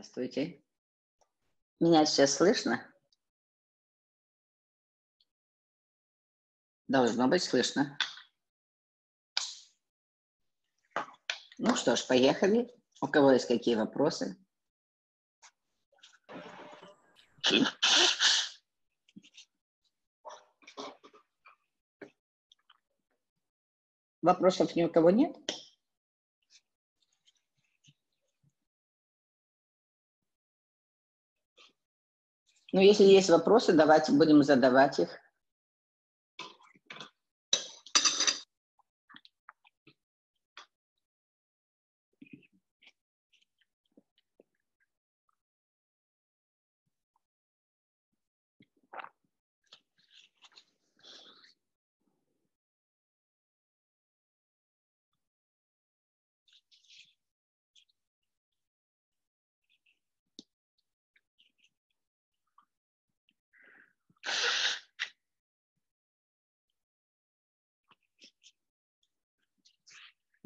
Здравствуйте. Меня сейчас слышно? Должно быть слышно. Ну что ж, поехали. У кого есть какие вопросы? Вопросов ни у кого нет? Ну, если есть вопросы, давайте будем задавать их.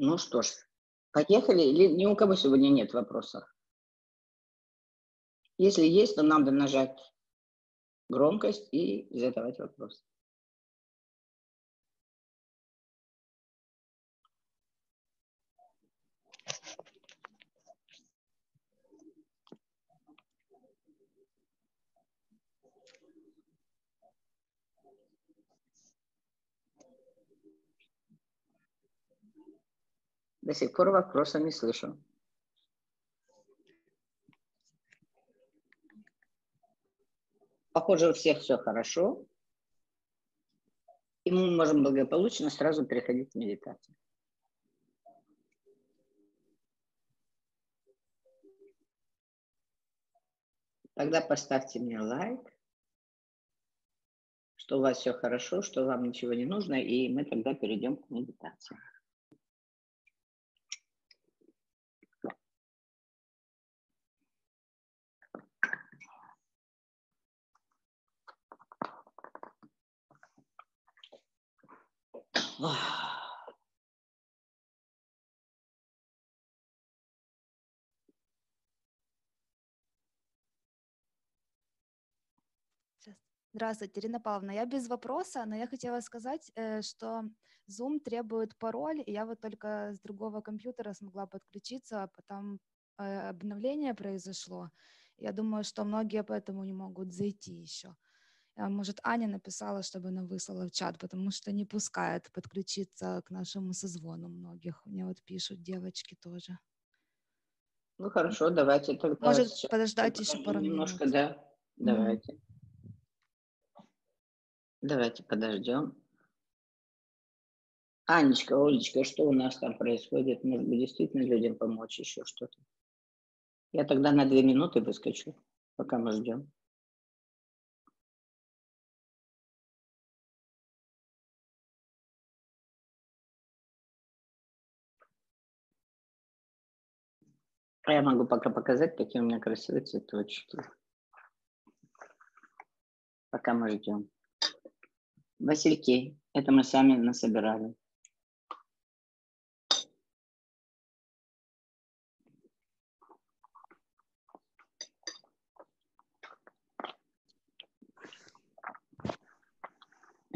Ну что ж, поехали. Или ни у кого сегодня нет вопросов? Если есть, то надо нажать громкость и задавать вопрос. До сих пор вопроса не слышу. Похоже, у всех все хорошо. И мы можем благополучно сразу переходить в медитацию. Тогда поставьте мне лайк, что у вас все хорошо, что вам ничего не нужно, и мы тогда перейдем к медитации. Здравствуйте, Ирина Павловна. Я без вопроса, но я хотела сказать, э, что Zoom требует пароль, и я вот только с другого компьютера смогла подключиться, а потом э, обновление произошло. Я думаю, что многие поэтому не могут зайти еще. Может, Аня написала, чтобы она выслала в чат, потому что не пускает подключиться к нашему созвону многих. Мне вот пишут девочки тоже. Ну хорошо, давайте тогда. Может подождать еще пару немножко, минут. да. Давайте. Mm-hmm. Давайте подождем. Анечка, Олечка, что у нас там происходит? Может быть, действительно людям помочь еще что-то? Я тогда на две минуты выскочу, пока мы ждем. А я могу пока показать, какие у меня красивые цветочки. Пока мы ждем. Васильки. Это мы сами насобирали.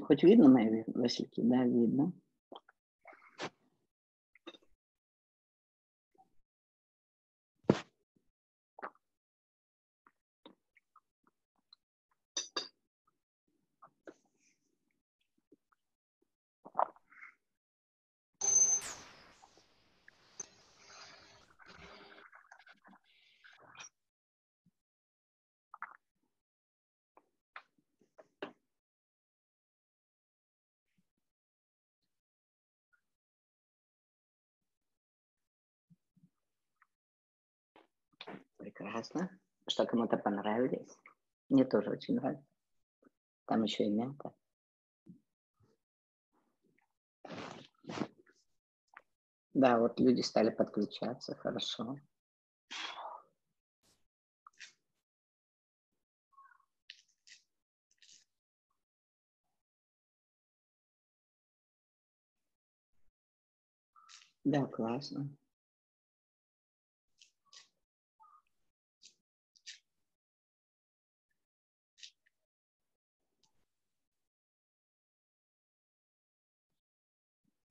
Хоть видно мои васильки? Да, видно. Прекрасно. Что кому-то понравились? Мне тоже очень нравится. Там еще и мята. Да, вот люди стали подключаться, хорошо. Да, классно.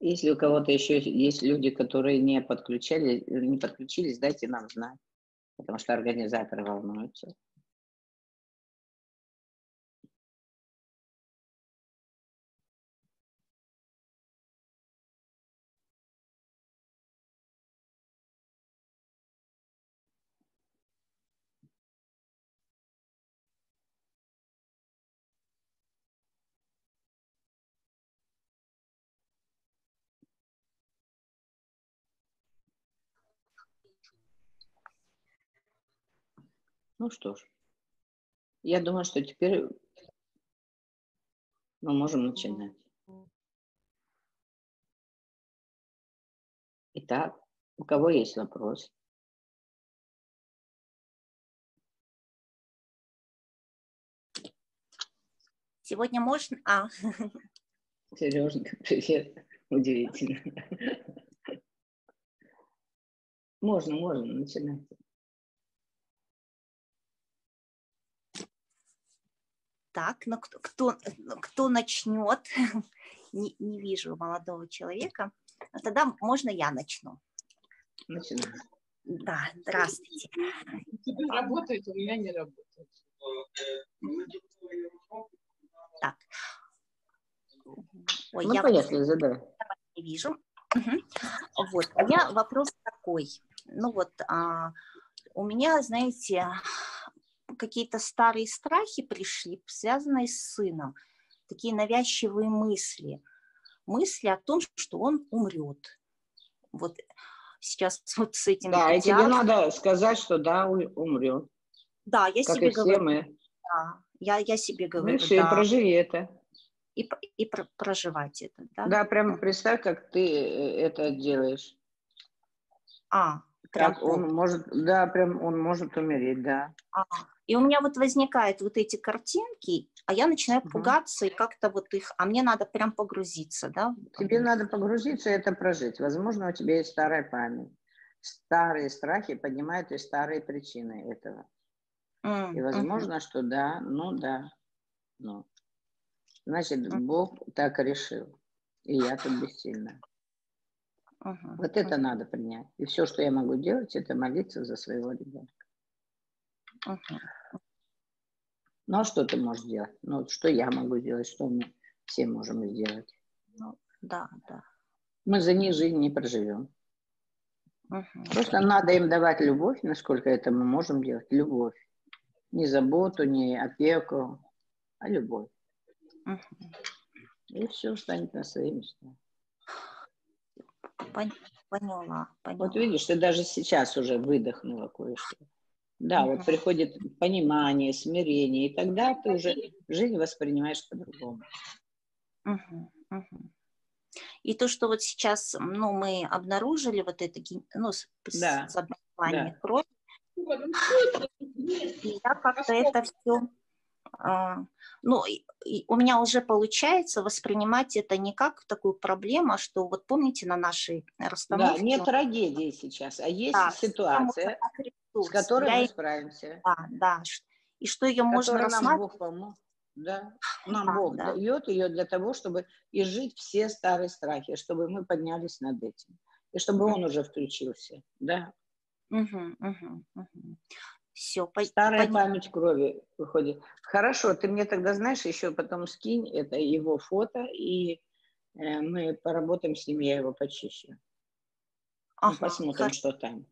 Если у кого-то еще есть люди, которые не подключали, не подключились, дайте нам знать, потому что организаторы волнуются. Ну что ж, я думаю, что теперь мы можем начинать. Итак, у кого есть вопрос? Сегодня можно... А. Сереженька, привет. Удивительно. Можно, можно, начинайте. Так, ну кто, кто, кто начнет? Не, не вижу молодого человека. А тогда можно я начну. Начинай. Да, здравствуйте. У тебя работает, у меня не работает. Так. Ой, ну, я поехали, задай. Не вижу. Угу. Вот, у меня вопрос такой. Ну вот, а, у меня, знаете, какие-то старые страхи пришли, связанные с сыном, такие навязчивые мысли, мысли о том, что он умрет. Вот сейчас вот с этим. Да, и тебе надо сказать, что да, умрет. Да, я как себе и говорю. мы. Да, я, я себе говорю. Ну, да. проживи это. И, и про, проживать это, да? Да, прямо представь, как ты э, это делаешь. А, как он может, да, прям он может умереть, да. А, и у меня вот возникают вот эти картинки, а я начинаю угу. пугаться и как-то вот их, а мне надо прям погрузиться, да? Тебе надо погрузиться и это прожить. Возможно, у тебя есть старая память. Старые страхи поднимают и старые причины этого. Mm, и возможно, uh что да, ну да, ну. Значит, Бог так решил. И я тут бессильна. Uh-huh. Вот это надо принять. И все, что я могу делать, это молиться за своего ребенка. Uh-huh. Ну, а что ты можешь делать? Ну, что я могу сделать, что мы все можем сделать? Ну, да, да. Мы за них жизнь не проживем. Uh-huh. Просто надо им давать любовь, насколько это мы можем делать. Любовь. Не заботу, не опеку, а любовь. Uh-huh. И все станет на свои места. Поняла, поняла. Вот видишь, ты даже сейчас уже выдохнула кое-что. Да, вот приходит понимание, смирение, и тогда ты уже жизнь воспринимаешь по-другому. И то, что вот сейчас, ну, мы обнаружили вот это, ну, да. заболевание да. крови, и я как-то это все ну, у меня уже получается воспринимать это не как такую проблему, а что вот помните на нашей расстановке... Да, не трагедии сейчас, а есть да, ситуация, с которой Я... мы справимся. Да, да, и что ее можно рассматривать... Да, нам да, Бог да. дает ее для того, чтобы изжить все старые страхи, чтобы мы поднялись над этим, и чтобы он уже включился, да. Угу, угу, угу. Все, Старая пон... память крови выходит. Хорошо, ты мне тогда, знаешь, еще потом скинь это его фото, и э, мы поработаем с ним, я его почищу. Ага, посмотрим, хор... что там.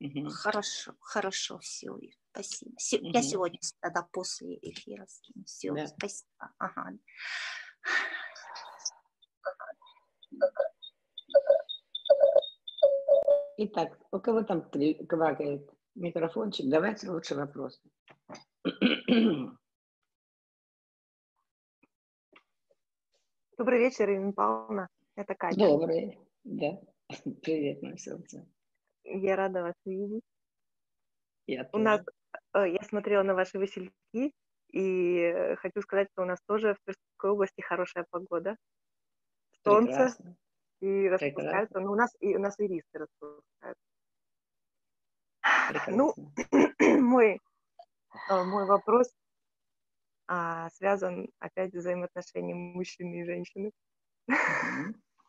Угу. Хорошо, хорошо, все, спасибо. Се... Угу. Я сегодня тогда после эфира скину. Все, да. спасибо. Ага. Итак, у кого там квакает? Микрофончик. Давайте лучше вопросы. Добрый вечер, Ирина Павловна. Это Катя. Добрый, да. Привет, мое солнце. Я рада вас видеть. Я у нас, э, я смотрела на ваши васильки, и хочу сказать, что у нас тоже в Тверской области хорошая погода. Солнце Прекрасно. и распускается. Ну, у нас и у нас ирисы распускаются. Ну, мой, э, мой вопрос а, связан опять с взаимоотношением мужчины и женщины.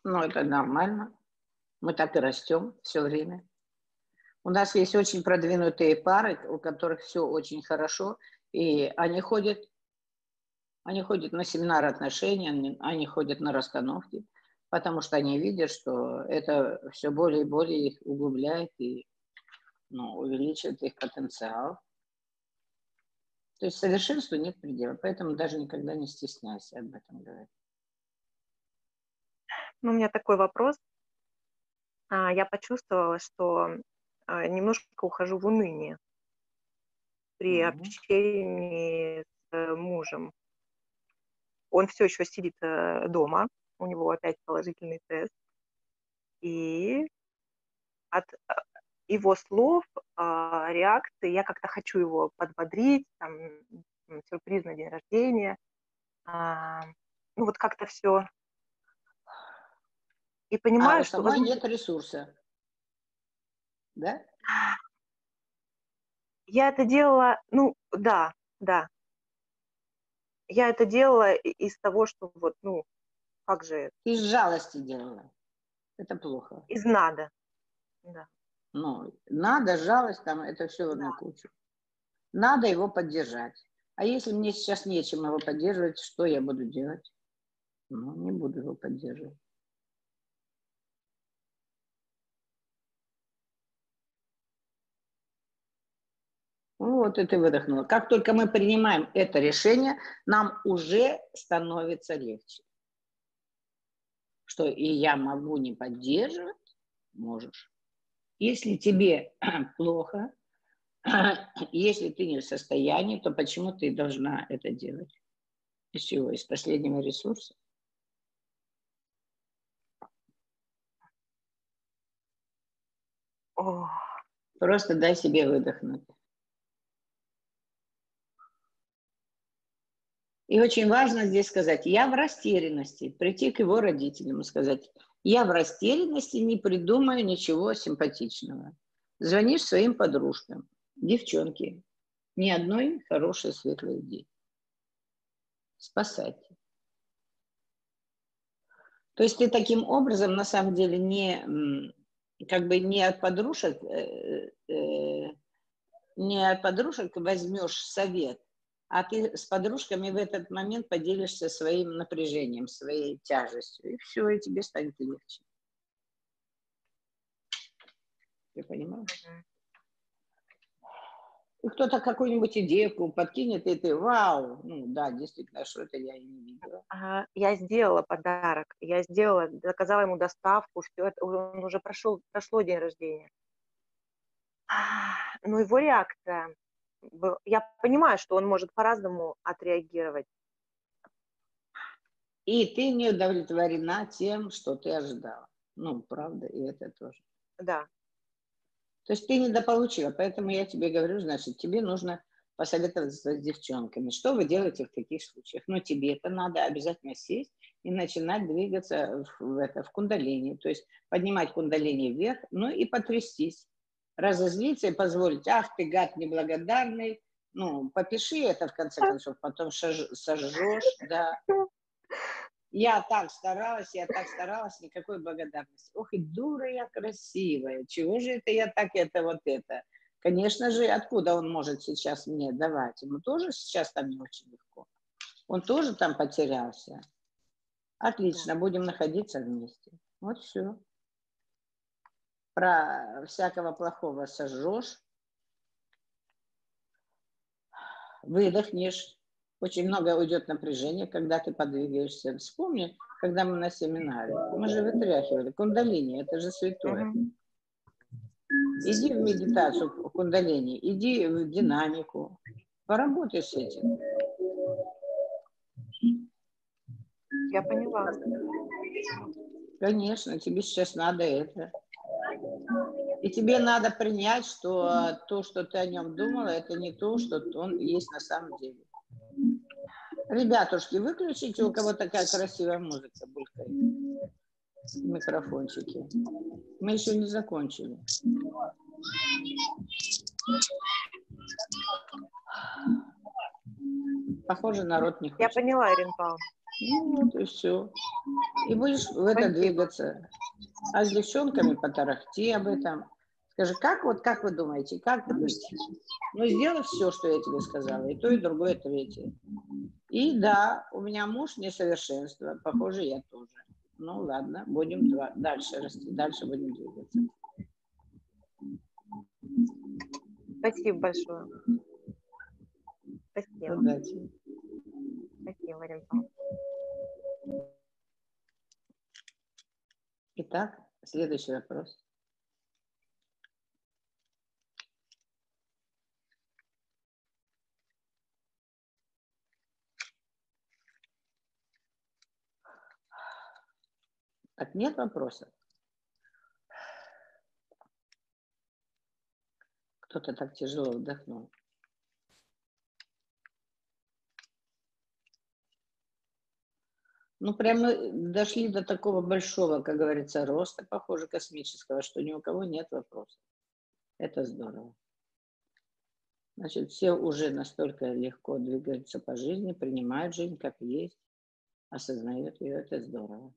Ну, это нормально. Мы так и растем все время. У нас есть очень продвинутые пары, у которых все очень хорошо, и они ходят, они ходят на семинары отношений, они, они ходят на расстановки, потому что они видят, что это все более и более их углубляет и ну, увеличивает их потенциал. То есть совершенству нет предела, поэтому даже никогда не стесняйся об этом говорить. Ну, у меня такой вопрос. А, я почувствовала, что а, немножко ухожу в уныние при mm-hmm. общении с э, мужем. Он все еще сидит э, дома, у него опять положительный тест. И от э, его слов, а, реакции, я как-то хочу его подбодрить, там, сюрприз на день рождения. Ну вот как-то все. И понимаю, а что... Возможно... нет ресурса да? Я это делала, ну, да, да. Я это делала из того, что вот, ну, как же... Из жалости делала. Это плохо. Из надо, да. Ну, надо, жалость, там, это все в одну да. кучу. Надо его поддержать. А если мне сейчас нечем его поддерживать, что я буду делать? Ну, не буду его поддерживать. Вот и ты выдохнула. Как только мы принимаем это решение, нам уже становится легче. Что и я могу не поддерживать, можешь. Если тебе плохо, если ты не в состоянии, то почему ты должна это делать? Из чего? Из последнего ресурса? Просто дай себе выдохнуть. И очень важно здесь сказать, я в растерянности, прийти к его родителям и сказать, я в растерянности, не придумаю ничего симпатичного. Звонишь своим подружкам, девчонки, ни одной хорошей светлой идеи. Спасайте. То есть ты таким образом, на самом деле, не, как бы не от подружек, э, э, не от подружек возьмешь совет, а ты с подружками в этот момент поделишься своим напряжением, своей тяжестью, и все, и тебе станет легче. Ты понимаешь? И кто-то какую-нибудь идею подкинет, и ты, вау, ну да, действительно, что это я и не видела. Ага, я сделала подарок, я сделала, заказала ему доставку, все это, он уже прошел, прошло день рождения. Но его реакция, я понимаю, что он может по-разному отреагировать. И ты не удовлетворена тем, что ты ожидала. Ну, правда, и это тоже. Да. То есть ты недополучила, поэтому я тебе говорю, значит, тебе нужно посоветоваться с девчонками. Что вы делаете в таких случаях? Ну, тебе это надо обязательно сесть и начинать двигаться в, это, в кундалини, то есть поднимать кундалини вверх, ну и потрястись разозлиться и позволить, ах ты гад неблагодарный, ну, попиши это в конце концов, потом сожжешь, да. Я так старалась, я так старалась, никакой благодарности. Ох, и дура я красивая, чего же это я так это вот это? Конечно же, откуда он может сейчас мне давать? Ему тоже сейчас там не очень легко. Он тоже там потерялся. Отлично, будем находиться вместе. Вот все про всякого плохого сожжешь, выдохнешь. Очень много уйдет напряжения, когда ты подвигаешься. Вспомни, когда мы на семинаре, мы же вытряхивали. Кундалини, это же святое. Иди в медитацию кундалини, иди в динамику, поработай с этим. Я поняла. Конечно, тебе сейчас надо это. И тебе надо принять, что то, что ты о нем думала, это не то, что он есть на самом деле. Ребятушки, выключите, у кого такая красивая музыка булькает. Микрофончики. Мы еще не закончили. Похоже, народ не хочет. Я поняла, Ирина Павловна. Вот и все. И будешь в это двигаться. А с девчонками потарахти об этом. Скажи, как вот, как вы думаете, как вы думаете? Ну, сделай все, что я тебе сказала, и то, и другое, и третье. И да, у меня муж несовершенство, похоже, я тоже. Ну, ладно, будем дальше расти, дальше будем двигаться. Спасибо большое. Спасибо. Удачи. Спасибо, Марина Итак, следующий вопрос. Так, нет вопросов? Кто-то так тяжело вдохнул. Ну, прямо дошли до такого большого, как говорится, роста, похоже, космического, что ни у кого нет вопросов. Это здорово. Значит, все уже настолько легко двигаются по жизни, принимают жизнь как есть, осознают ее. Это здорово.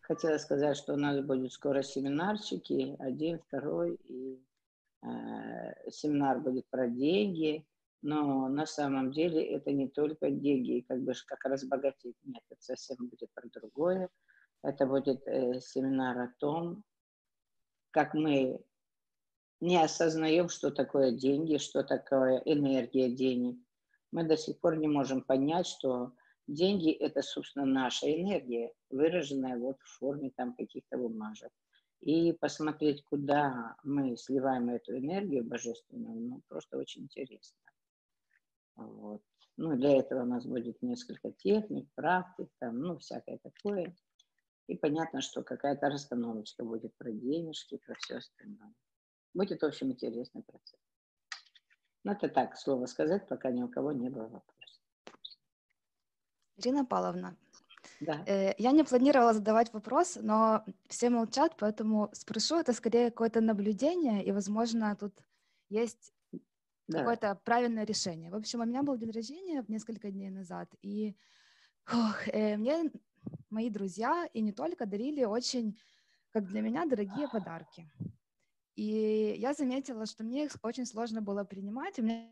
Хотела сказать, что у нас будет скоро семинарчики, один, второй, и э, семинар будет про деньги, но на самом деле это не только деньги, как бы как разбогатеть, нет, это совсем будет про другое. Это будет э, семинар о том, как мы не осознаем, что такое деньги, что такое энергия денег. Мы до сих пор не можем понять, что деньги – это, собственно, наша энергия, выраженная вот в форме там каких-то бумажек. И посмотреть, куда мы сливаем эту энергию божественную, ну, просто очень интересно. Вот. Ну, для этого у нас будет несколько техник, практик, там, ну, всякое такое. И понятно, что какая-то расстановочка будет про денежки, про все остальное. Будет, в общем, интересный процесс. Ну, это так, слово сказать, пока ни у кого не было вопросов. Ирина Павловна, да. Э, я не планировала задавать вопрос, но все молчат, поэтому спрошу, это скорее какое-то наблюдение, и, возможно, тут есть да. какое-то правильное решение. В общем, у меня был день рождения несколько дней назад, и ох, э, мне мои друзья, и не только, дарили очень, как для меня, дорогие подарки. И я заметила, что мне их очень сложно было принимать, у меня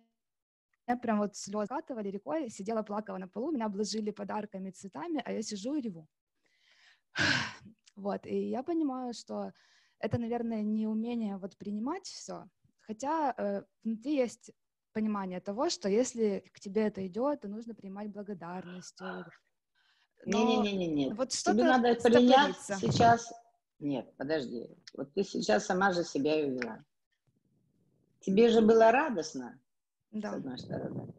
прям вот слезы катывали рекой, сидела, плакала на полу, меня обложили подарками, цветами, а я сижу и реву. Вот, и я понимаю, что это, наверное, не умение вот принимать все, хотя э, внутри есть понимание того, что если к тебе это идет, то нужно принимать благодарностью. Не-не-не-не. Вот что Тебе надо принять сейчас... Нет, подожди. Вот ты сейчас сама же себя и увела. Тебе же было радостно, да. с одной стороны.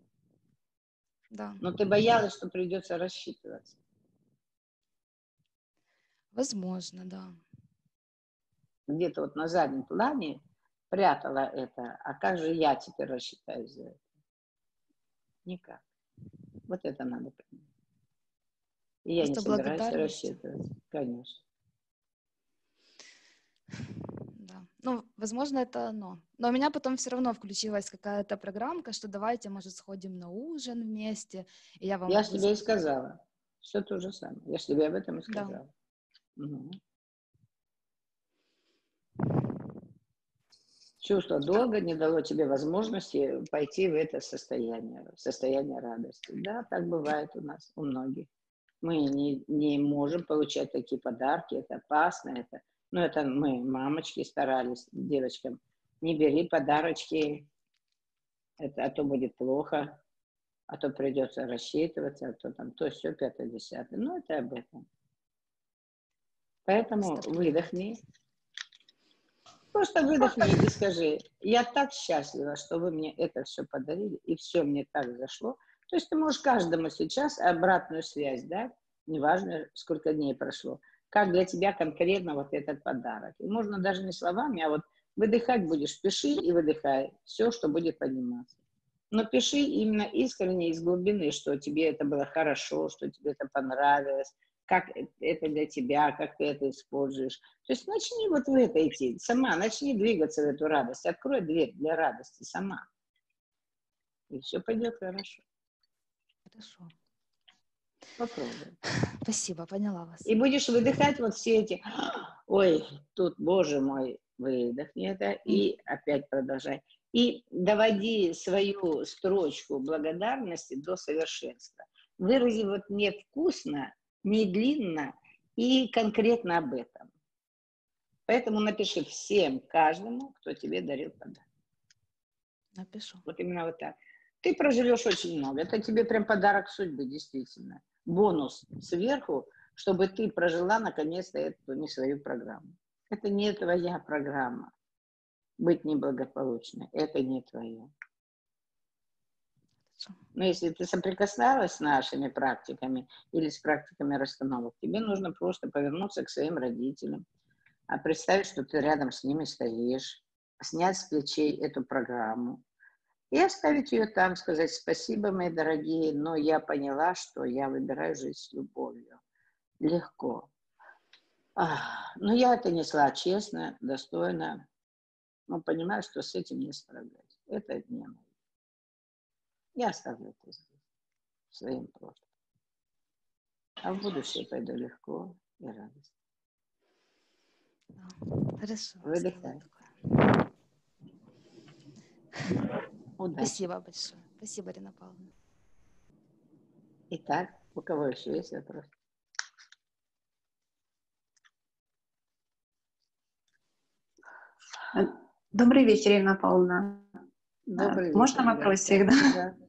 Да. Но ты боялась, что придется рассчитываться. Возможно, да. Где-то вот на заднем плане прятала это. А как же я теперь рассчитаюсь за это? Никак. Вот это надо понять. И я не собираюсь рассчитывать, конечно. Да. Ну, возможно, это оно. Но у меня потом все равно включилась какая-то программка, что давайте, может, сходим на ужин вместе. И я вам я тебе и сказала. Все то же самое. Я же тебе об этом и сказала. Да. Угу. Чувство долга не дало тебе возможности пойти в это состояние, состояние радости. Да, так бывает у нас, у многих. Мы не, не можем получать такие подарки, это опасно, это, ну, это мы, мамочки, старались девочкам, не бери подарочки, это, а то будет плохо, а то придется рассчитываться, а то там то, все, пятое, десятое. Ну, это об этом. Поэтому выдохни, Просто выдохни и скажи, я так счастлива, что вы мне это все подарили, и все мне так зашло. То есть ты можешь каждому сейчас обратную связь дать, неважно, сколько дней прошло, как для тебя конкретно вот этот подарок. И можно даже не словами, а вот выдыхать будешь, пиши и выдыхай все, что будет подниматься. Но пиши именно искренне из глубины, что тебе это было хорошо, что тебе это понравилось, как это для тебя, как ты это используешь. То есть начни вот в это идти, сама, начни двигаться в эту радость, открой дверь для радости сама. И все пойдет хорошо. Хорошо. Попробуй. Спасибо, поняла вас. И будешь выдыхать вот все эти, ой, тут, боже мой, выдохни это и опять продолжай. И доводи свою строчку благодарности до совершенства. Вырази вот не вкусно, не длинно и конкретно об этом. Поэтому напиши всем, каждому, кто тебе дарил подарок. Напишу. Вот именно вот так. Ты проживешь очень много. Это тебе прям подарок судьбы, действительно. Бонус сверху, чтобы ты прожила наконец-то эту не свою программу. Это не твоя программа. Быть неблагополучной. Это не твое. Но если ты соприкасалась с нашими практиками или с практиками расстановок, тебе нужно просто повернуться к своим родителям, а представить, что ты рядом с ними стоишь, снять с плечей эту программу и оставить ее там, сказать спасибо, мои дорогие, но я поняла, что я выбираю жизнь с любовью. Легко. Но я это несла честно, достойно, но понимаю, что с этим не справляюсь. Это не мое. Я оставлю это здесь, своим прошлым. А в будущее пойду легко и радостно. Хорошо. Выдыхай. Удачи. Спасибо большое. Спасибо, Рина Павловна. Итак, у кого еще есть вопрос? Добрый вечер, Ирина Павловна. Добрый вечер. Можно вопросик? Да? да.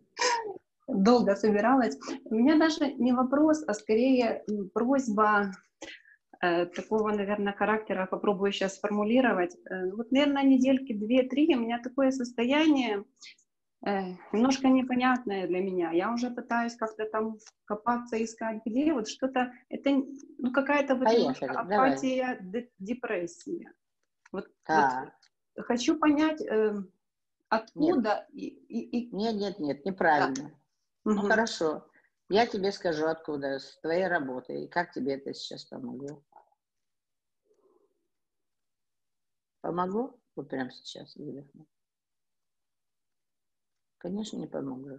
Долго собиралась. У меня даже не вопрос, а скорее просьба Э, такого, наверное, характера, попробую сейчас сформулировать. Э, вот, наверное, недельки две-три у меня такое состояние э, немножко непонятное для меня. Я уже пытаюсь как-то там копаться, искать, где вот что-то, это ну, какая-то вот Поехали, апатия, депрессия. Вот, вот хочу понять, э, откуда нет. И, и, Нет, нет, нет, неправильно. Да. Ну, угу. хорошо. Я тебе скажу, откуда, с твоей работы, и как тебе это сейчас помогло. Помогло? Вот прямо сейчас выдохну. Конечно, не помогло.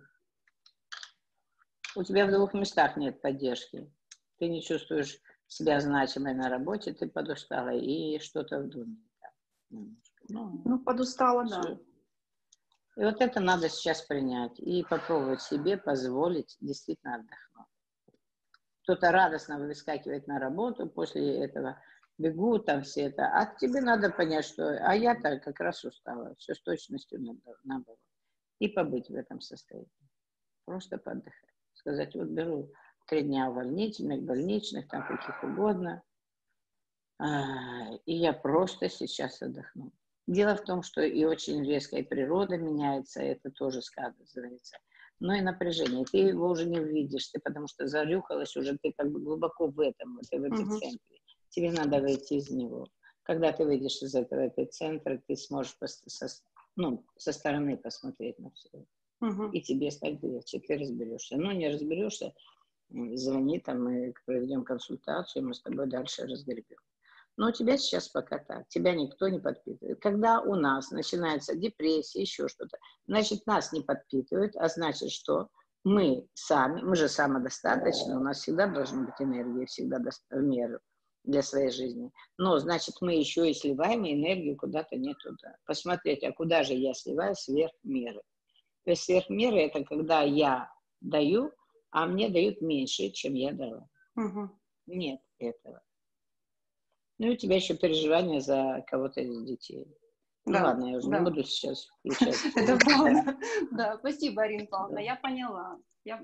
У тебя в двух местах нет поддержки. Ты не чувствуешь себя значимой на работе, ты подустала и что-то в доме. Ну, ну, подустала, все. да. И вот это надо сейчас принять и попробовать себе позволить действительно отдохнуть. Кто-то радостно выскакивает на работу, после этого бегут там все это. А тебе надо понять, что... А я-то как раз устала, все с точностью наоборот. И побыть в этом состоянии. Просто поотдыхать. Сказать, вот беру три дня увольнительных, больничных, там каких угодно. А, и я просто сейчас отдохну. Дело в том, что и очень резко и природа меняется, это тоже сказывается. Но и напряжение. Ты его уже не увидишь, ты потому что зарюхалась уже, ты как бы глубоко в этом, вот, в эпицентре. uh Тебе надо выйти из него. Когда ты выйдешь из этого эпицентра, ты сможешь со, ну, со стороны посмотреть на все. uh И тебе стать легче, ты разберешься. Но не разберешься, звони там, мы проведем консультацию, мы с тобой дальше разгребем. Но у тебя сейчас пока так, тебя никто не подпитывает. Когда у нас начинается депрессия, еще что-то, значит, нас не подпитывают, а значит, что мы сами, мы же самодостаточны, у нас всегда должна быть энергия, всегда в меру для своей жизни. Но, значит, мы еще и сливаем энергию куда-то не туда. Посмотреть, а куда же я сливаю сверх меры. То есть сверх меры – это когда я даю, а мне дают меньше, чем я дала. Угу. Нет этого. Ну и у тебя еще переживания за кого-то из детей. Ну да, ладно, я уже да. не буду сейчас включать. Это правда. Да, спасибо, Арина Павловна, я поняла. Я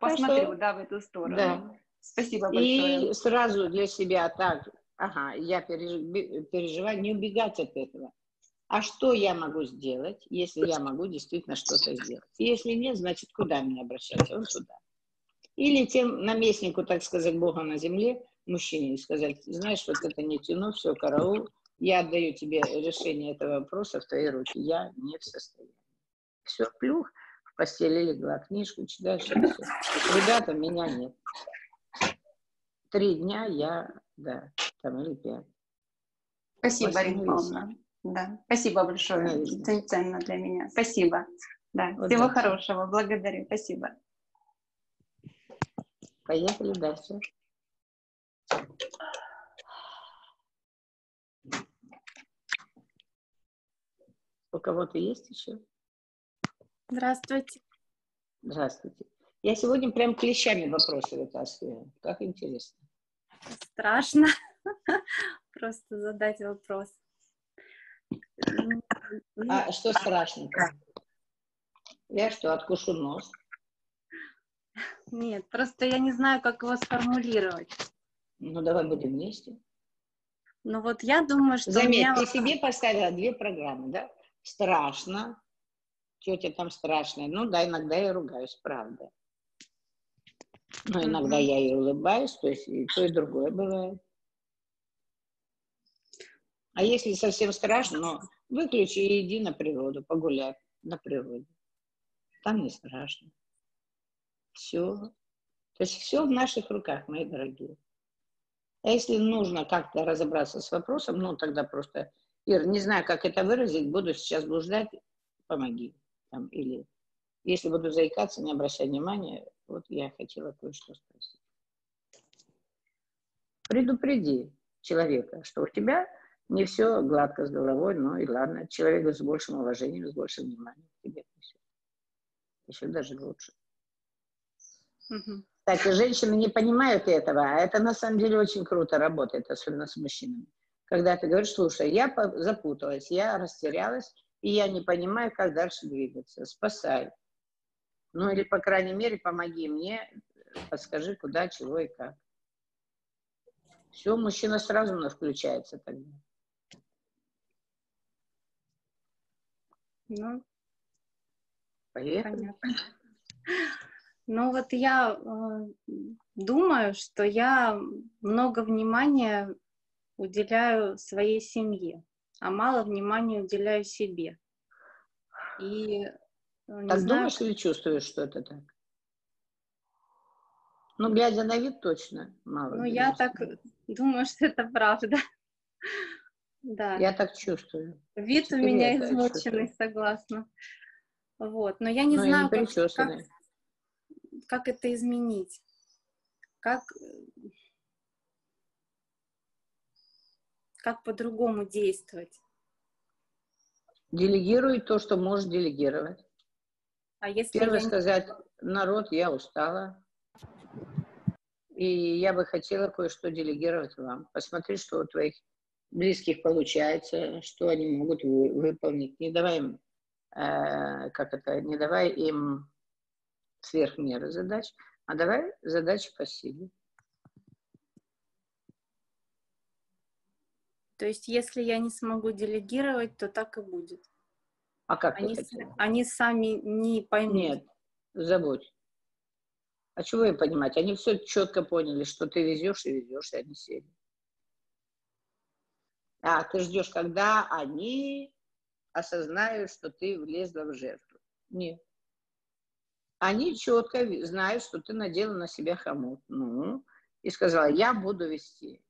посмотрю, да, в эту сторону. Спасибо большое. И сразу для себя так, ага, я переживаю, не убегать от этого. А что я могу сделать, если я могу действительно что-то сделать? Если нет, значит, куда мне обращаться? Вот сюда. Или тем наместнику, так сказать, Бога на земле, мужчине и сказать, знаешь, вот это не тяну, все, караул, я отдаю тебе решение этого вопроса в твои руки, я не в состоянии. Все, плюх, в постели легла, книжку читаешь, все. Ребята, меня нет. Три дня я, да, там или пять. Спасибо, Арина Павловна. Да, спасибо большое, ценно для меня. Спасибо. Да, вот всего хорошего, благодарю, спасибо. Поехали дальше. У кого-то есть еще? Здравствуйте. Здравствуйте. Я сегодня прям клещами вопросы вытаскиваю. Как интересно. Страшно просто задать вопрос. А что страшно-то? Я что, откушу нос? Нет, просто я не знаю, как его сформулировать. Ну, давай будем вместе. Ну вот я думаю, что... Заметь, меня... ты себе поставила две программы, да? Страшно. Тебе там страшное? Ну да, иногда я ругаюсь, правда. Но иногда я и улыбаюсь, то есть и то, и другое бывает. А если совсем страшно, ну, выключи и иди на природу, погуляй на природе. Там не страшно. Все. То есть все в наших руках, мои дорогие. А если нужно как-то разобраться с вопросом, ну, тогда просто, Ир, не знаю, как это выразить, буду сейчас блуждать, помоги. Там, или если буду заикаться, не обращай внимания, вот я хотела кое-что спросить. Предупреди человека, что у тебя не все гладко с головой, ну и ладно, человек с большим уважением, с большим вниманием к тебе. Еще даже лучше. Угу. Кстати, женщины не понимают этого, а это на самом деле очень круто работает, особенно с мужчинами. Когда ты говоришь, слушай, я запуталась, я растерялась, и я не понимаю, как дальше двигаться. Спасай. Ну или, по крайней мере, помоги мне, подскажи, куда, чего и как. Все, мужчина сразу включается тогда. Ну, Поехали. Понятно. Ну вот я э, думаю, что я много внимания уделяю своей семье, а мало внимания уделяю себе. И э, так знаю, думаешь или чувствуешь, что это так? Ну, глядя на вид, точно мало. Ну, я так думаю, что это правда. Да. Я так чувствую. Вид Теперь у меня измученный, согласна. Вот, но я не но ну, знаю, не как, как, как это изменить. Как, как по-другому действовать. Делегируй то, что можешь делегировать. А если Первое я... сказать, народ, я устала, и я бы хотела кое-что делегировать вам. Посмотри, что у твоих близких получается, что они могут выполнить. Не давай им, э, как это, не давай им сверх меры задач, а давай задачи по силе. То есть, если я не смогу делегировать, то так и будет. А как они, они сами не поймут. Нет, забудь. А чего им понимать? Они все четко поняли, что ты везешь и везешь, и они сели. А ты ждешь, когда они осознают, что ты влезла в жертву. Нет. Они четко знают, что ты надела на себя хомут. Ну, и сказала, я буду вести.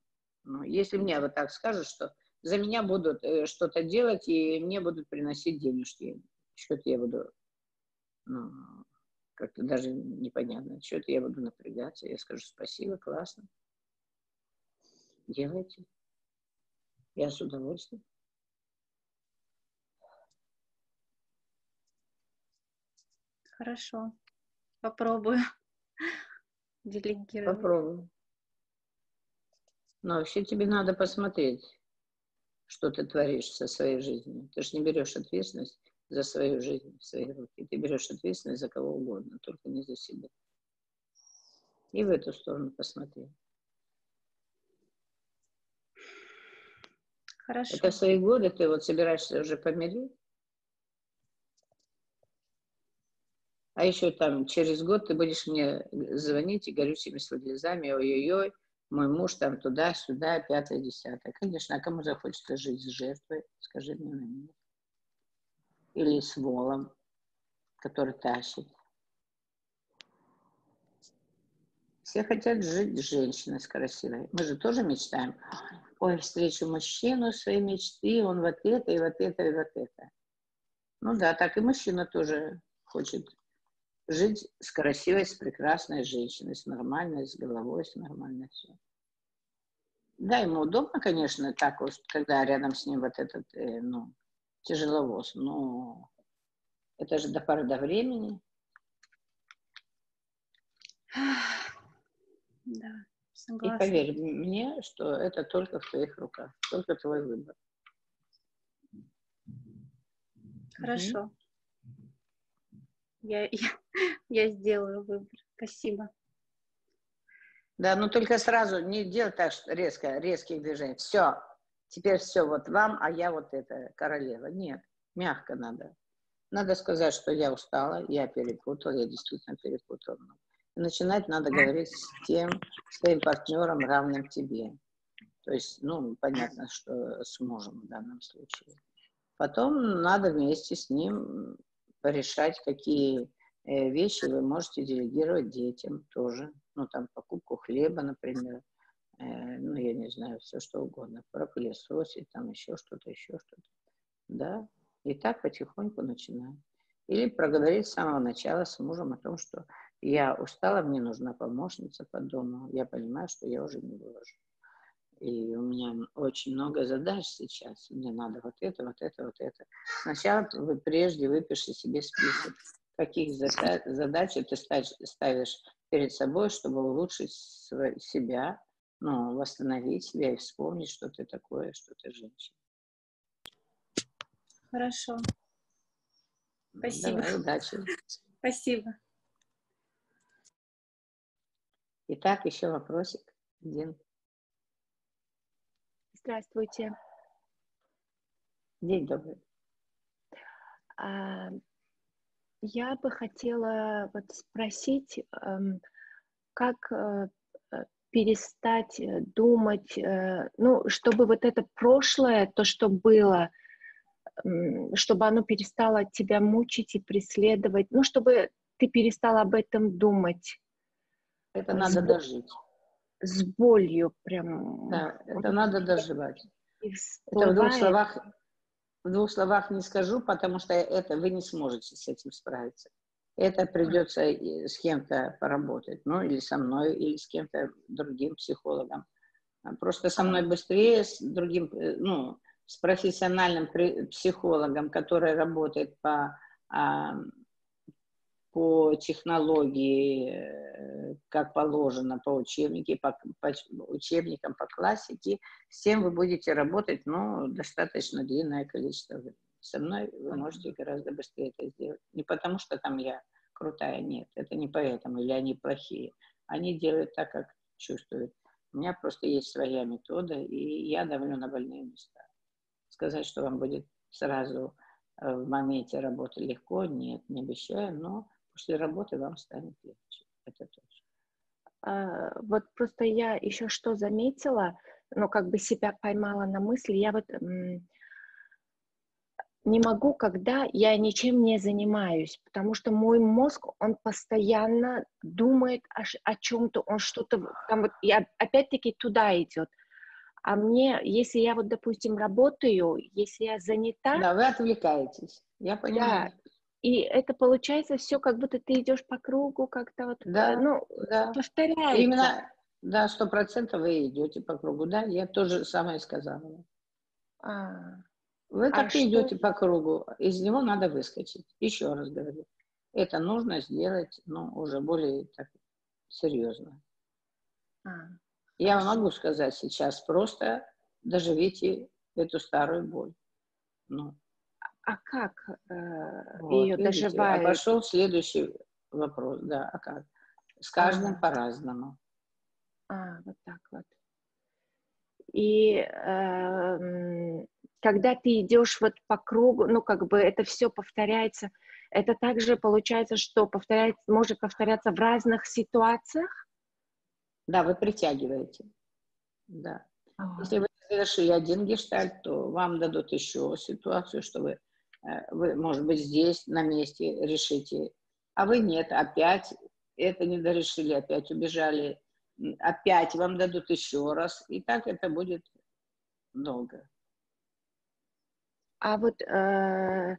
Ну, если мне вот так скажут, что за меня будут э, что-то делать, и мне будут приносить денежки, что-то я буду, ну, как-то даже непонятно, что-то я буду напрягаться, я скажу спасибо, классно, делайте. Я с удовольствием. Хорошо. Попробую делегировать. Попробую. Но вообще тебе надо посмотреть, что ты творишь со своей жизнью. Ты же не берешь ответственность за свою жизнь в свои руки. Ты берешь ответственность за кого угодно, только не за себя. И в эту сторону посмотри. Хорошо. Это в свои годы ты вот собираешься уже помирить? А еще там через год ты будешь мне звонить и горючими слезами, ой-ой-ой, мой муж там туда-сюда, пятое, десятое. Конечно, а кому захочется жить с жертвой, скажи мне на меня. Или с волом, который тащит. Все хотят жить с женщиной, с красивой. Мы же тоже мечтаем ой, встречу мужчину своей мечты, он вот это, и вот это, и вот это. Ну да, так и мужчина тоже хочет жить с красивой, с прекрасной женщиной, с нормальной, с головой, с нормальной все. Да, ему удобно, конечно, так вот, когда рядом с ним вот этот, э, ну, тяжеловоз, но это же до поры до времени. Да, согласна. И поверь мне, что это только в твоих руках, только твой выбор. Хорошо. Угу. Я, я, я сделаю выбор. Спасибо. Да, но только сразу не делай так резко, резких движений. Все, теперь все вот вам, а я вот эта королева. Нет, мягко надо. Надо сказать, что я устала, я перепутала, я действительно перепутала. И начинать надо говорить с тем, с твоим партнером, равным тебе. То есть, ну, понятно, что с мужем в данном случае. Потом надо вместе с ним порешать, какие э, вещи вы можете делегировать детям тоже. Ну, там, покупку хлеба, например. Э, ну, я не знаю, все что угодно. Пропылесосить, там еще что-то, еще что-то. Да, и так потихоньку начинаем. Или проговорить с самого начала с мужем о том, что я устала, мне нужна помощница по дому, я понимаю, что я уже не выложу. И у меня очень много задач сейчас. Мне надо вот это, вот это, вот это. Сначала вы прежде выпишите себе список, каких задач ты ставишь перед собой, чтобы улучшить себя, ну, восстановить себя и вспомнить, что ты такое, что ты женщина. Хорошо. Спасибо. Давай, удачи. Спасибо. Итак, еще вопросик один. Здравствуйте. День добрый. А, я бы хотела вот спросить, эм, как э, э, перестать э, думать, ну, чтобы вот это прошлое, то, что было, чтобы оно перестало тебя мучить и преследовать, ну, чтобы ты перестал об этом думать. Это надо дожить с болью прям. Да, это надо доживать. Это в двух словах, в двух словах не скажу, потому что это вы не сможете с этим справиться. Это придется с кем-то поработать, ну или со мной, или с кем-то другим психологом. А просто со мной быстрее, с другим, э, ну, с профессиональным психологом, который работает по а, по технологии, э, как положено, по учебнике, по, по учебникам, по классике, с тем вы будете работать, ну, достаточно длинное количество времени. Со мной вы можете гораздо быстрее это сделать. Не потому, что там я крутая, нет, это не поэтому, или они плохие. Они делают так, как чувствуют. У меня просто есть своя метода, и я давлю на больные места. Сказать, что вам будет сразу э, в моменте работы легко, нет, не обещаю, но после работы вам станет легче. Это точно. А, вот просто я еще что заметила, ну, как бы себя поймала на мысли, я вот не могу, когда я ничем не занимаюсь, потому что мой мозг, он постоянно думает о, о чем-то, он что-то, там вот, я опять-таки туда идет. А мне, если я вот, допустим, работаю, если я занята... Да, вы отвлекаетесь, я понимаю. Да, и это получается все, как будто ты идешь по кругу, как-то вот, да, ну, да. повторяется. Именно, да, сто процентов вы идете по кругу, да, я тоже самое сказала. А, вы так а и идете по кругу, из него надо выскочить. Еще раз говорю, это нужно сделать, ну, уже более так серьезно. А, я хорошо. могу сказать сейчас просто доживите эту старую боль. Ну, а как э, вот, ее видите, а? А пошел следующий вопрос, да, а как? С каждым ага. по-разному. А, вот так вот. И э, когда ты идешь вот по кругу, ну, как бы это все повторяется, это также получается, что повторяется, может повторяться в разных ситуациях? Да, вы притягиваете. Да. Ага. Если вы завершили один гештальт, то вам дадут еще ситуацию, что вы вы, может быть, здесь на месте решите, а вы нет, опять это не дорешили, опять убежали, опять вам дадут еще раз, и так это будет долго. А вот э,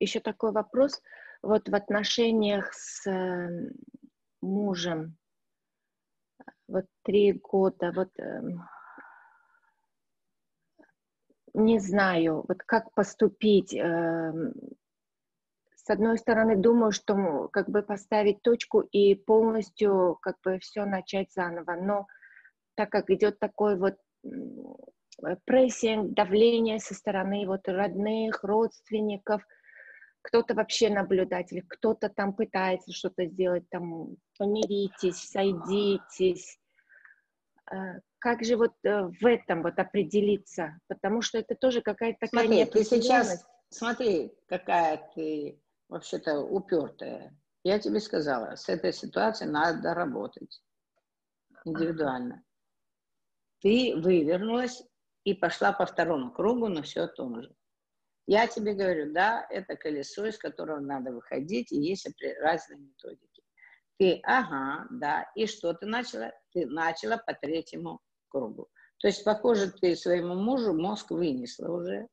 еще такой вопрос. вот в отношениях с э, мужем, вот три года, вот эм, не знаю, вот как поступить. Эм, с одной стороны, думаю, что как бы поставить точку и полностью как бы все начать заново, но так как идет такой вот прессинг, давление со стороны вот родных, родственников, кто-то вообще наблюдатель, кто-то там пытается что-то сделать, там помиритесь, сойдитесь. Как же вот э, в этом вот определиться? Потому что это тоже какая-то такая Смотри, ты сейчас, смотри, какая ты вообще-то упертая. Я тебе сказала, с этой ситуацией надо работать индивидуально. Ты вывернулась и пошла по второму кругу, но все о том же. Я тебе говорю, да, это колесо, из которого надо выходить, и есть разные методики. Ты, ага, да, и что ты начала? Ты начала по третьему кругу. То есть, похоже, ты своему мужу мозг вынесла уже.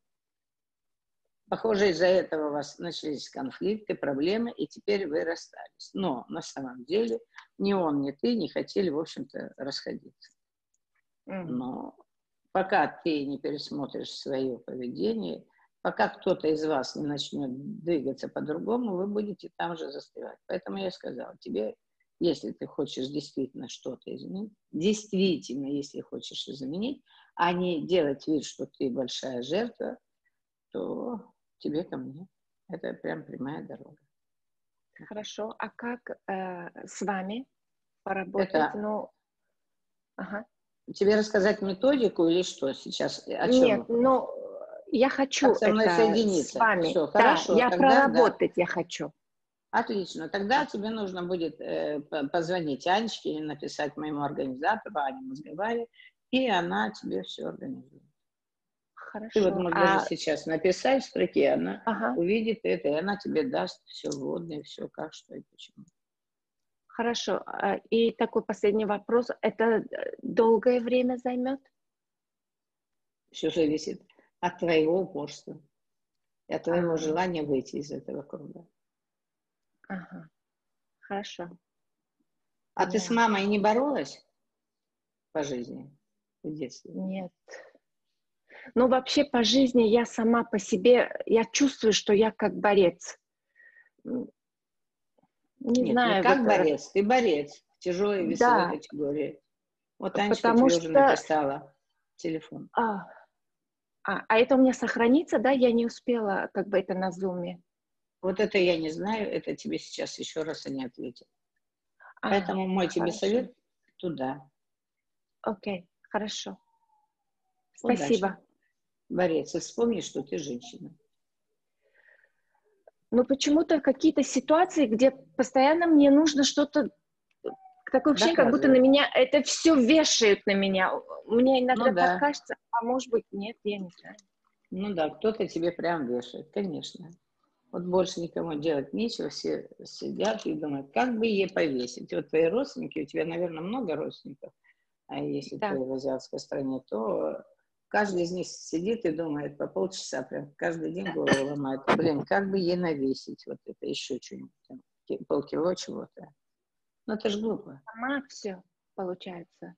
Похоже, из-за этого у вас начались конфликты, проблемы, и теперь вы расстались. Но на самом деле ни он, ни ты не хотели, в общем-то, расходиться. Но пока ты не пересмотришь свое поведение, пока кто-то из вас не начнет двигаться по-другому, вы будете там же застревать. Поэтому я сказала, тебе, если ты хочешь действительно что-то изменить, действительно, если хочешь изменить, а не делать вид, что ты большая жертва, то тебе ко мне. Это прям прямая дорога. Хорошо. А как э, с вами поработать? Это... Ну, ага. Тебе рассказать методику или что сейчас? О чем? Нет, ну, я хочу как со мной это соединиться. с вами. Все, да, хорошо. Я Тогда, проработать да. я хочу. Отлично. Тогда тебе нужно будет э, позвонить Анечке или написать моему организатору, Ане Мозговаре, и она тебе все организует. Хорошо. Ты вот можешь а... даже сейчас написать в строке, она ага. увидит это, и она тебе даст все вводное, все как, что и почему. Хорошо. А, и такой последний вопрос. Это э, долгое время займет? Все зависит от твоего упорства и от твоего ага. желания выйти из этого круга. Ага. Хорошо. А да. ты с мамой не боролась по жизни в детстве? Нет. Ну, вообще по жизни я сама по себе, я чувствую, что я как борец. Не Нет, знаю. Не как вот борец, ты борец в тяжелой весовой да. категории. Вот Анечка Потому тебе что... уже написала телефон. А, а, а это у меня сохранится, да? Я не успела как бы это на зуме. Вот это я не знаю, это тебе сейчас еще раз они ответят. А, Поэтому мой хорошо. тебе совет туда. Окей, хорошо. Спасибо. Удачи. Борец, и вспомни, что ты женщина но почему-то какие-то ситуации, где постоянно мне нужно что-то такое ощущение, как будто на меня это все вешают на меня. Мне иногда ну, да. так кажется, а может быть нет, я не знаю. Ну да, кто-то тебе прям вешает, конечно. Вот больше никому делать нечего, все сидят и думают, как бы ей повесить. Вот твои родственники, у тебя, наверное, много родственников, а если да. ты в азиатской стране, то Каждый из них сидит и думает по полчаса, прям каждый день голову ломает. Блин, как бы ей навесить вот это еще что-нибудь, там, полкило чего-то. Ну, это же глупо. Сама все получается.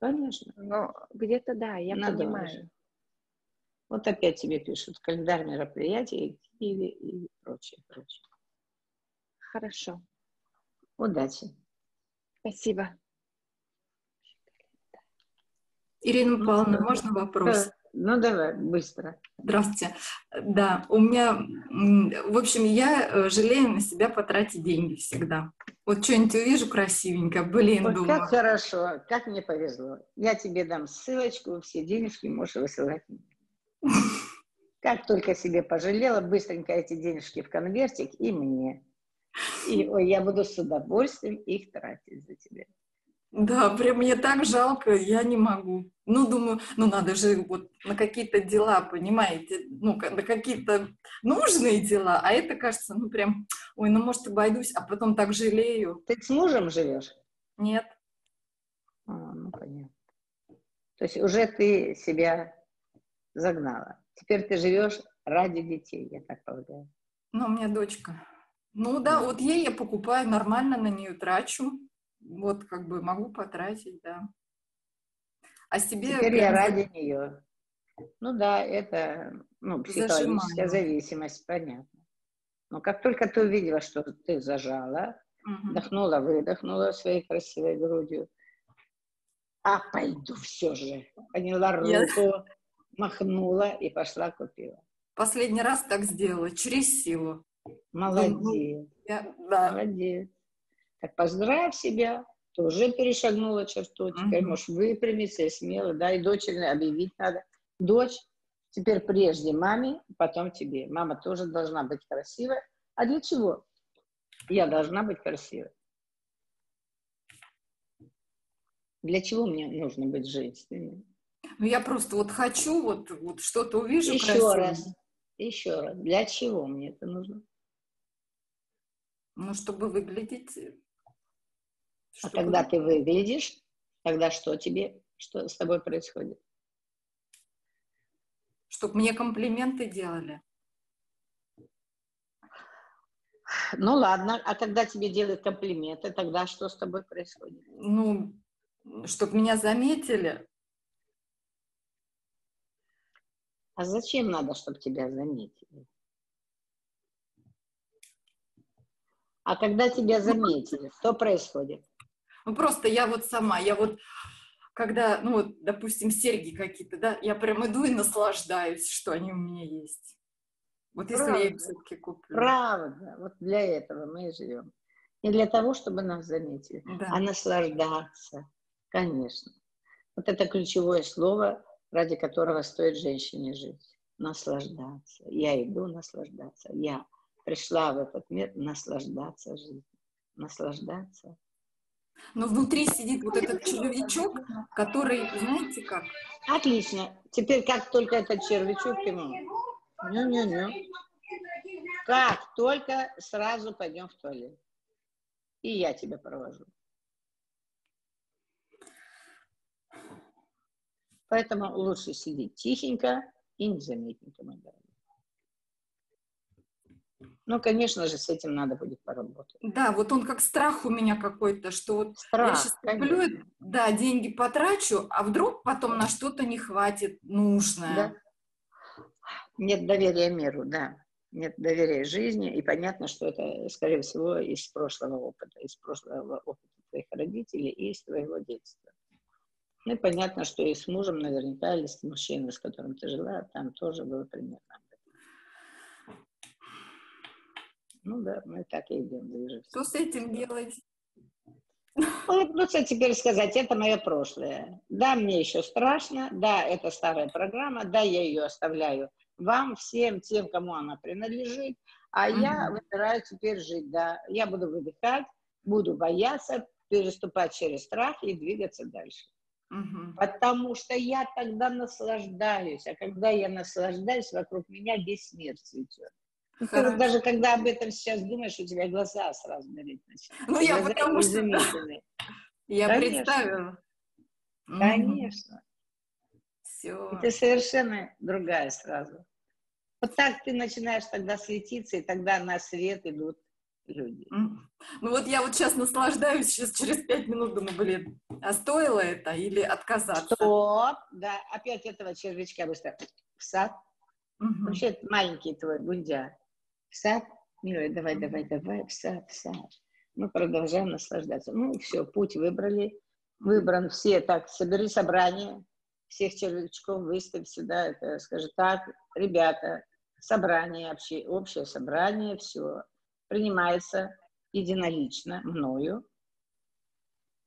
Конечно. Но где-то да, я Надо понимаю. Уже. Вот опять тебе пишут календарь мероприятий и, и прочее, прочее. Хорошо. Удачи. Спасибо. Ирина ну, Павловна, можно вопрос? Ну, давай, быстро. Здравствуйте. Да, у меня, в общем, я э, жалею на себя потратить деньги всегда. Вот что-нибудь увижу красивенькое, блин, вот думаю. Как хорошо, как мне повезло. Я тебе дам ссылочку, все денежки можешь высылать. Как только себе пожалела, быстренько эти денежки в конвертик и мне. И ой, я буду с удовольствием их тратить за тебя. Да, прям мне так жалко, я не могу. Ну, думаю, ну надо же вот на какие-то дела, понимаете, ну, на какие-то нужные дела, а это кажется, ну, прям, ой, ну, может, обойдусь, а потом так жалею. Ты с мужем живешь? Нет. А, ну, понятно. То есть уже ты себя загнала. Теперь ты живешь ради детей, я так полагаю. Ну, у меня дочка. Ну да, вот ей я покупаю, нормально на нее трачу. Вот как бы могу потратить, да. А себе... Теперь я ради нее. Ну да, это ну, психологическая Зажимание. зависимость, понятно. Но как только ты увидела, что ты зажала, угу. вдохнула, выдохнула своей красивой грудью, а пойду все же. Поняла руку. Махнула и пошла купила. Последний раз так сделала, через силу. Молодец. Я, да. Молодец. Так поздравь себя. Ты уже перешагнула черту. Теперь угу. можешь выпрямиться и смело. Да, и дочери объявить надо. Дочь, теперь прежде маме, потом тебе. Мама тоже должна быть красивой. А для чего? Я должна быть красивой. Для чего мне нужно быть женственной? Ну, я просто вот хочу, вот, вот что-то увижу Еще красивое. раз, еще раз. Для чего мне это нужно? Ну, чтобы выглядеть... А чтобы... А когда ты выглядишь, тогда что тебе, что с тобой происходит? Чтобы мне комплименты делали. Ну ладно, а когда тебе делают комплименты, тогда что с тобой происходит? Ну, чтобы меня заметили. А зачем надо, чтобы тебя заметили? А когда тебя заметили, что происходит? Ну, просто я вот сама, я вот, когда, ну, вот, допустим, серьги какие-то, да, я прям иду и наслаждаюсь, что они у меня есть. Вот если Правда. я их все-таки куплю. Правда, вот для этого мы и живем. Не для того, чтобы нас заметили, да. а наслаждаться, конечно. Вот это ключевое слово, ради которого стоит женщине жить. Наслаждаться. Я иду наслаждаться. Я пришла в этот мир наслаждаться жизнью. Наслаждаться. Но внутри сидит вот этот червячок, который, знаете как? Отлично. Теперь как только этот червячок ему... Не-не-не. Как только сразу пойдем в туалет. И я тебя провожу. Поэтому лучше сидеть тихенько и незаметненько, мой дорогой. Ну, конечно же, с этим надо будет поработать. Да, вот он как страх у меня какой-то, что вот страх, я сейчас куплю, да, деньги потрачу, а вдруг потом на что-то не хватит нужное. Да. Нет доверия миру, да. Нет доверия жизни, и понятно, что это, скорее всего, из прошлого опыта, из прошлого опыта твоих родителей и из твоего детства. Ну и понятно, что и с мужем наверняка, или с мужчиной, с которым ты жила, там тоже было примерно Ну да, мы так и идем, движемся. Что с этим делать? Ну, что теперь сказать, это мое прошлое. Да, мне еще страшно, да, это старая программа, да, я ее оставляю вам, всем тем, кому она принадлежит, а mm-hmm. я выбираю теперь жить, да. Я буду выдыхать, буду бояться, переступать через страх и двигаться дальше. Mm-hmm. Потому что я тогда наслаждаюсь, а когда я наслаждаюсь, вокруг меня весь мир цветет. Ты даже когда об этом сейчас думаешь, у тебя глаза сразу гореть начинают. Ну, я потому что... Я представила. Конечно. Все. И ты совершенно другая сразу. Вот так ты начинаешь тогда светиться, и тогда на свет идут люди. Ну вот я вот сейчас наслаждаюсь, сейчас через пять минут думаю, блин, а стоило это или отказаться? Стоп, да, опять этого червячка быстро. В сад. Угу. Вообще маленький твой бундя в сад, милая, давай, давай, давай, в сад, в сад. Мы продолжаем наслаждаться. Ну, все, путь выбрали, выбран все, так, собери собрание, всех червячков выставь сюда, это, скажи, так, ребята, собрание, общее, общее собрание, все, принимается единолично мною,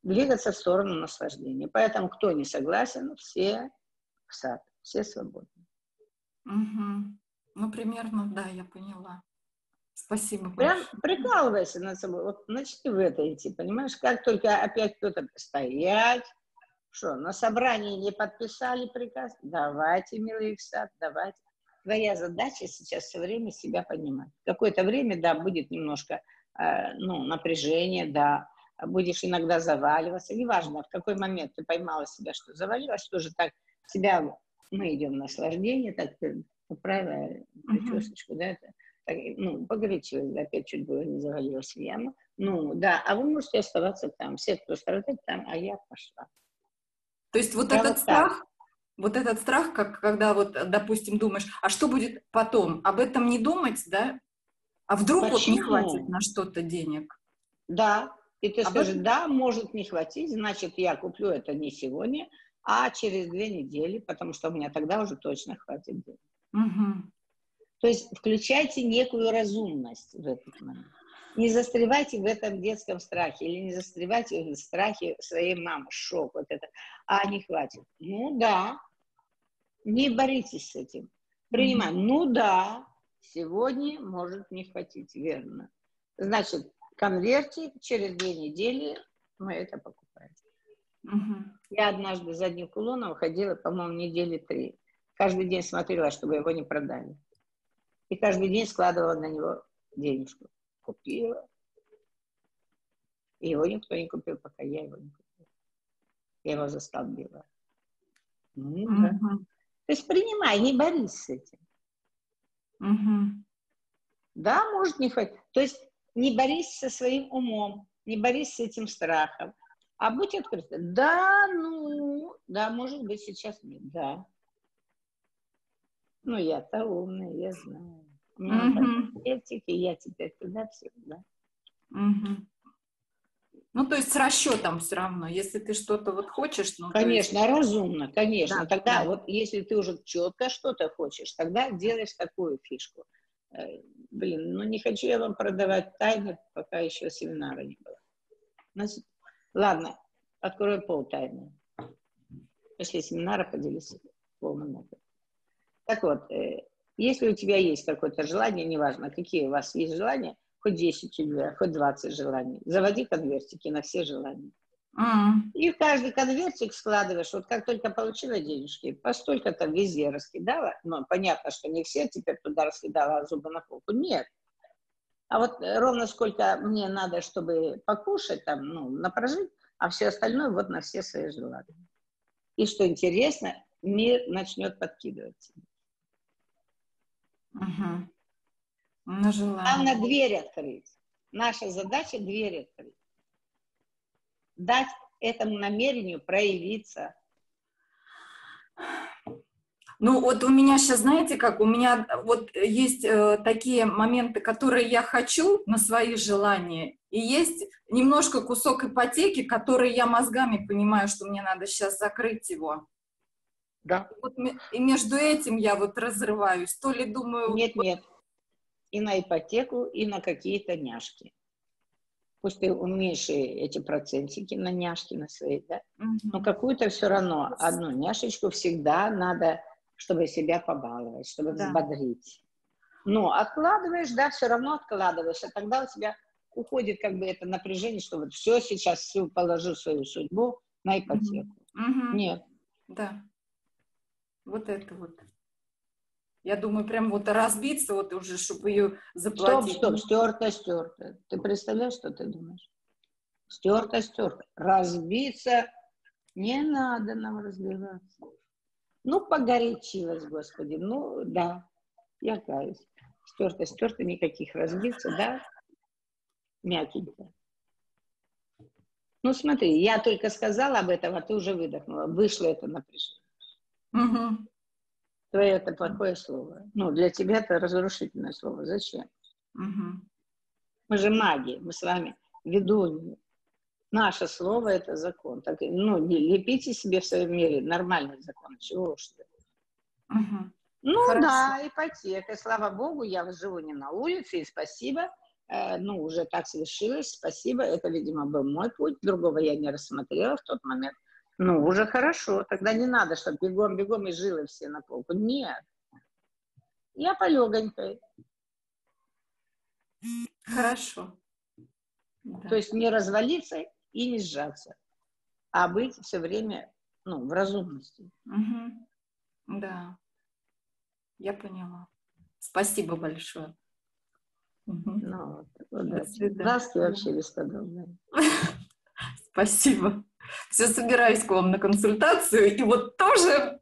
двигаться в сторону наслаждения. Поэтому, кто не согласен, все в сад, все свободны. Угу. Ну, примерно, да, я поняла. Спасибо Прям большое. прикалывайся над собой. Вот начни в это идти, понимаешь? Как только опять кто-то стоять, что, на собрании не подписали приказ? Давайте, милый сад, давайте. Твоя задача сейчас все время себя понимать. Какое-то время, да, будет немножко э, ну, напряжение, да, будешь иногда заваливаться. Неважно, в какой момент ты поймала себя, что завалилась, тоже так себя, мы идем в наслаждение, так ты поправила причесочку, uh-huh. да, это, Так, ну, погорячилась, опять чуть было не завалилась в яму. Ну, да, а вы можете оставаться там. Все, кто страдает там, а я пошла. То есть вот я этот вот страх. Вот этот страх, как когда вот, допустим, думаешь, а что будет потом? Об этом не думать, да? А вдруг Почему? вот не хватит на что-то денег? Да, и ты Об скажешь, этом... да, может не хватить, значит, я куплю это не сегодня, а через две недели, потому что у меня тогда уже точно хватит денег. Угу. То есть включайте некую разумность в этот момент. Не застревайте в этом детском страхе или не застревайте в страхе своей мамы, шок, вот это, а не хватит. Ну да, не боритесь с этим. Принимаем. Mm-hmm. Ну да, сегодня может не хватить, верно. Значит, конвертик, через две недели мы это покупаем. Угу. Я однажды за одним кулоном ходила, по-моему, недели три. Каждый день смотрела, чтобы его не продали. И каждый день складывала на него денежку. Купила. И его никто не купил, пока я его не купила. Я его застолбила. Ну, угу. да. То есть принимай, не борись с этим. Угу. Да, может не хватить. То есть не борись со своим умом, не борись с этим страхом, а будь открыта. Да, ну, да, может быть, сейчас нет, да. Ну, я-то умная, я знаю. У меня uh-huh. я теперь туда всегда. Uh-huh. Ну, то есть с расчетом все равно, если ты что-то вот хочешь. Ну, конечно, есть... разумно, конечно. Да, тогда да. вот если ты уже четко что-то хочешь, тогда делаешь такую фишку. Э, блин, ну не хочу я вам продавать тайны, пока еще семинара не было. Значит, ладно, открою пол тайны. После семинара поделюсь полным опытом. Так вот, э, если у тебя есть какое-то желание, неважно, какие у вас есть желания, хоть 10 у тебя, хоть 20 желаний, заводи конвертики на все желания. Mm. И в каждый конвертик складываешь, вот как только получила денежки, постолько там везде раскидала, но понятно, что не все теперь туда раскидала зубы на полку, нет. А вот ровно сколько мне надо, чтобы покушать, там, ну, на прожить, а все остальное вот на все свои желания. И что интересно, мир начнет подкидывать. Угу. На Главное дверь открыть. Наша задача дверь открыть. Дать этому намерению проявиться. Ну вот у меня сейчас, знаете как, у меня вот есть э, такие моменты, которые я хочу на свои желания, и есть немножко кусок ипотеки, который я мозгами понимаю, что мне надо сейчас закрыть его. Да. Вот, и между этим я вот разрываюсь. То ли думаю... Нет, вот... нет. И на ипотеку, и на какие-то няшки. Пусть ты уменьши эти процентики на няшки на свои, да? Угу. Но какую-то все равно, одну няшечку всегда надо, чтобы себя побаловать, чтобы да. взбодрить. Но откладываешь, да, все равно откладываешь, а тогда у тебя уходит как бы это напряжение, что вот все сейчас всю положу свою судьбу на ипотеку. Угу. Нет. Да. Вот это вот. Я думаю, прям вот разбиться, вот уже, чтобы ее заплатить. Стоп, стоп, стерто, стерто. Ты представляешь, что ты думаешь? Стерто, стерто. Разбиться не надо нам разбиваться. Ну, погорячилась, Господи. Ну, да, я каюсь. Стерто, стерто, никаких разбиться, да? Мягенько. Ну, смотри, я только сказала об этом, а ты уже выдохнула. Вышло это напряжение. Угу. Твое это плохое слово. Ну, для тебя это разрушительное слово. Зачем? Угу. Мы же маги, мы с вами ведуньи. Наше слово – это закон. Так, ну, не лепите себе в своем мире нормальный закон. Чего уж ты. Угу. Ну Хорошо. да, ипотека. Слава Богу, я живу не на улице, и спасибо. Э, ну, уже так свершилось, спасибо. Это, видимо, был мой путь. Другого я не рассмотрела в тот момент. Ну, уже хорошо. Тогда не надо, чтобы бегом-бегом и жилы все на полку. Нет. Я полегонькой. Хорошо. Да. То есть не развалиться и не сжаться, а быть все время ну, в разумности. Угу. Да, я поняла. Спасибо большое. Угу. Ну, вот, да. Здравствуй вообще бесподобное. Спасибо все собираюсь к вам на консультацию, и вот тоже,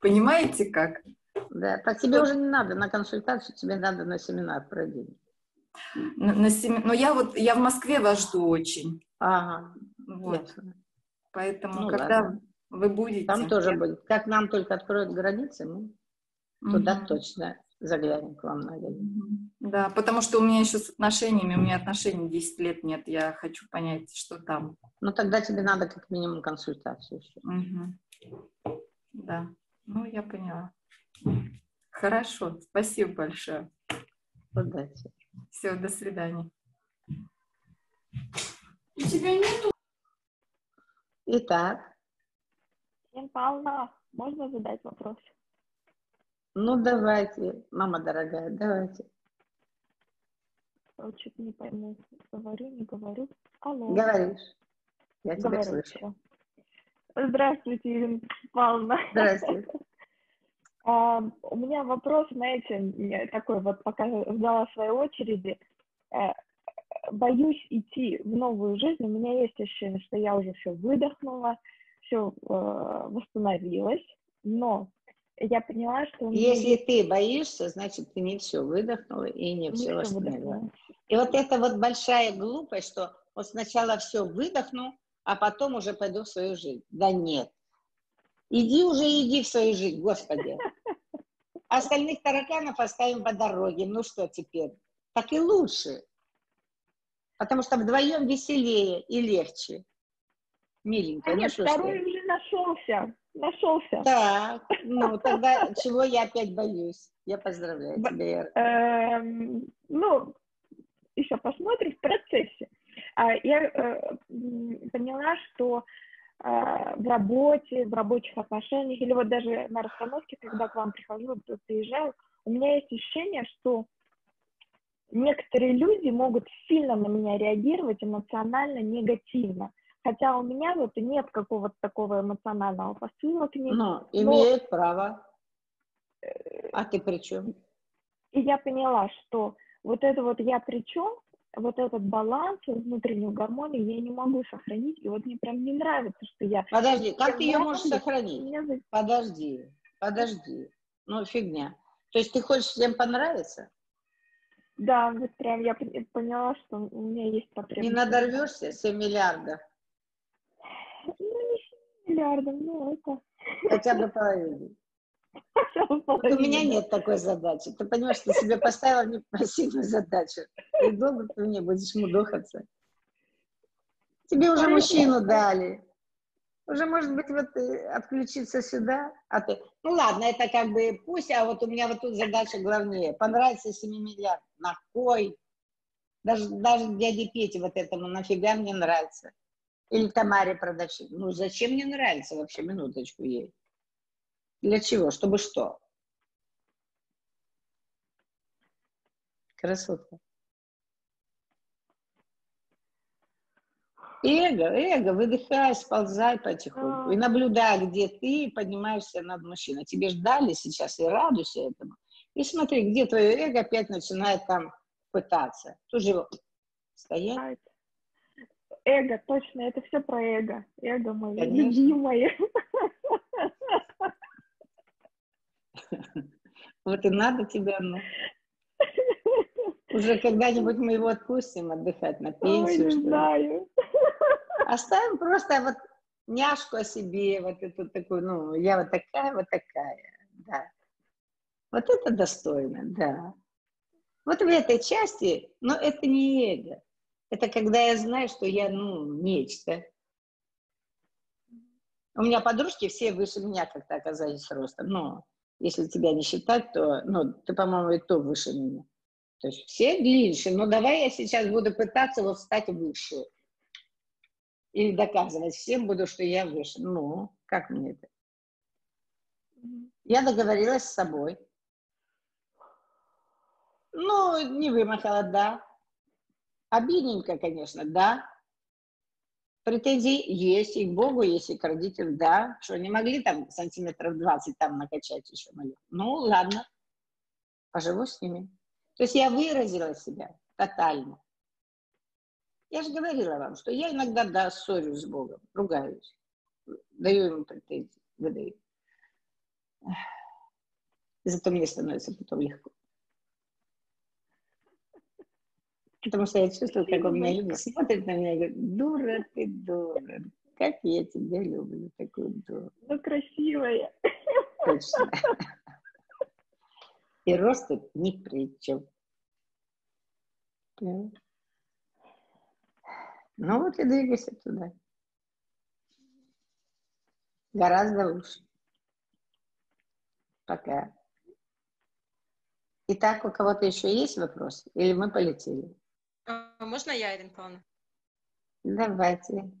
понимаете как? Да, так тебе уже не надо на консультацию, тебе надо на семинар про деньги. На, на семи... Но я вот, я в Москве вас жду очень. Ага, вот. Ясно. Поэтому, ну, когда ладно. вы будете... Там тоже я... будет. Как нам только откроют границы, мы угу. туда точно заглянем к вам на Да, потому что у меня еще с отношениями, у меня отношений 10 лет нет, я хочу понять, что там. Ну, тогда тебе надо как минимум консультацию еще. Угу. Да, ну, я поняла. Хорошо, спасибо большое. Удачи. Все, до свидания. У тебя нету? Итак. Павловна, можно задать вопрос? Ну, давайте, мама дорогая, давайте. Чуть не пойму, говорю, не говорю. Алло. Говоришь. Я тебя Говорю, слышу. Здравствуйте, Ирина Павловна. Здравствуйте. А, У меня вопрос, знаете, такой вот, пока ждала своей очереди. Э, Боюсь идти в новую жизнь. У меня есть ощущение, что я уже все выдохнула, все восстановилась, но я поняла, что... меня Если ты боишься, значит, ты не все выдохнула и не, Не все восстановила. И вот это вот большая глупость, что вот сначала все выдохну, а потом уже пойду в свою жизнь. Да нет. Иди уже, иди в свою жизнь, Господи. Остальных тараканов оставим по дороге. Ну что теперь? Так и лучше. Потому что вдвоем веселее и легче. Миленькая, А ну что ж второй уже нашелся. Нашелся. Так, ну тогда чего я опять боюсь? Я поздравляю тебя. Эм, ну, еще посмотрим в процессе. А, Я э, поняла, что э, в работе, в рабочих отношениях, или вот даже на расстановке, когда к вам прихожу, приезжаю, у меня есть ощущение, что некоторые люди могут сильно на меня реагировать эмоционально негативно. Хотя у меня вот нет какого-то такого эмоционального посыла к ним. Ну, имеет право. А ты при чем? И я поняла, что вот это вот я при чем, вот этот баланс, внутреннюю гармонию я не могу сохранить. И вот мне прям не нравится, что я... Подожди, как Я ты ее можешь сохранить? меня Подожди, подожди. Ну, фигня. То есть ты хочешь всем понравиться? Да, вот прям я пон- поняла, что у меня есть Не потребность. надорвешься 7 миллиардов, не 7 миллиардов, ну, это... хотя бы половину. Вот у меня нет такой задачи. Ты понимаешь, ты себе поставила непосильную задачу. И долго ты мне будешь мудохаться. Тебе уже мужчину дали. Уже, может быть, вот э, отключиться сюда, а ты... Ну ладно, это как бы пусть, а вот у меня вот тут задача главнее. Понравится 7 миллиардов. На кой? Даже, даже дяде Пете вот этому нафига мне нравится. Или Тамаре продавщице. Ну зачем мне нравится вообще, минуточку ей? Для чего? Чтобы что? Красотка. Эго, эго, выдыхай, сползай потихоньку. И наблюдай, где ты поднимаешься над мужчиной. Тебе ждали сейчас и радуйся этому. И смотри, где твое эго опять начинает там пытаться. Тут же его стоять. Эго, точно, это все про эго. Эго мое Конечно. любимое. Вот и надо тебе оно. Уже когда-нибудь мы его отпустим отдыхать на Ой, пенсию. не что ли. знаю. Оставим просто вот няшку о себе, вот эту такую, ну, я вот такая, вот такая, да. Вот это достойно, да. Вот в этой части, но это не эго. Это когда я знаю, что я, ну, нечто. У меня подружки все выше меня как-то оказались ростом. Ну, если тебя не считать, то, ну, ты, по-моему, и то выше меня. То есть все длиннее. Но давай я сейчас буду пытаться вот стать выше. Или доказывать всем буду, что я выше. Ну, как мне это? Я договорилась с собой. Ну, не вымахала, да. Обидненько, конечно, да. Претензии есть и к Богу, есть и к родителям, да. Что, не могли там сантиметров 20 там накачать еще? Ну, ладно. Поживу с ними. То есть я выразила себя тотально. Я же говорила вам, что я иногда, да, ссорюсь с Богом, ругаюсь, даю ему претензии, выдаю. Зато мне становится потом легко. Потому что я чувствую, как он меня смотрит на меня и говорит, дура ты, дура, как я тебя люблю, такую дуру. Ну, красивая. Точно. И рост тут ни при чем. Ну вот и двигайся туда. Гораздо лучше. Пока. Итак, у кого-то еще есть вопрос? Или мы полетели? А, можно я, Ирина Павловна? Давайте.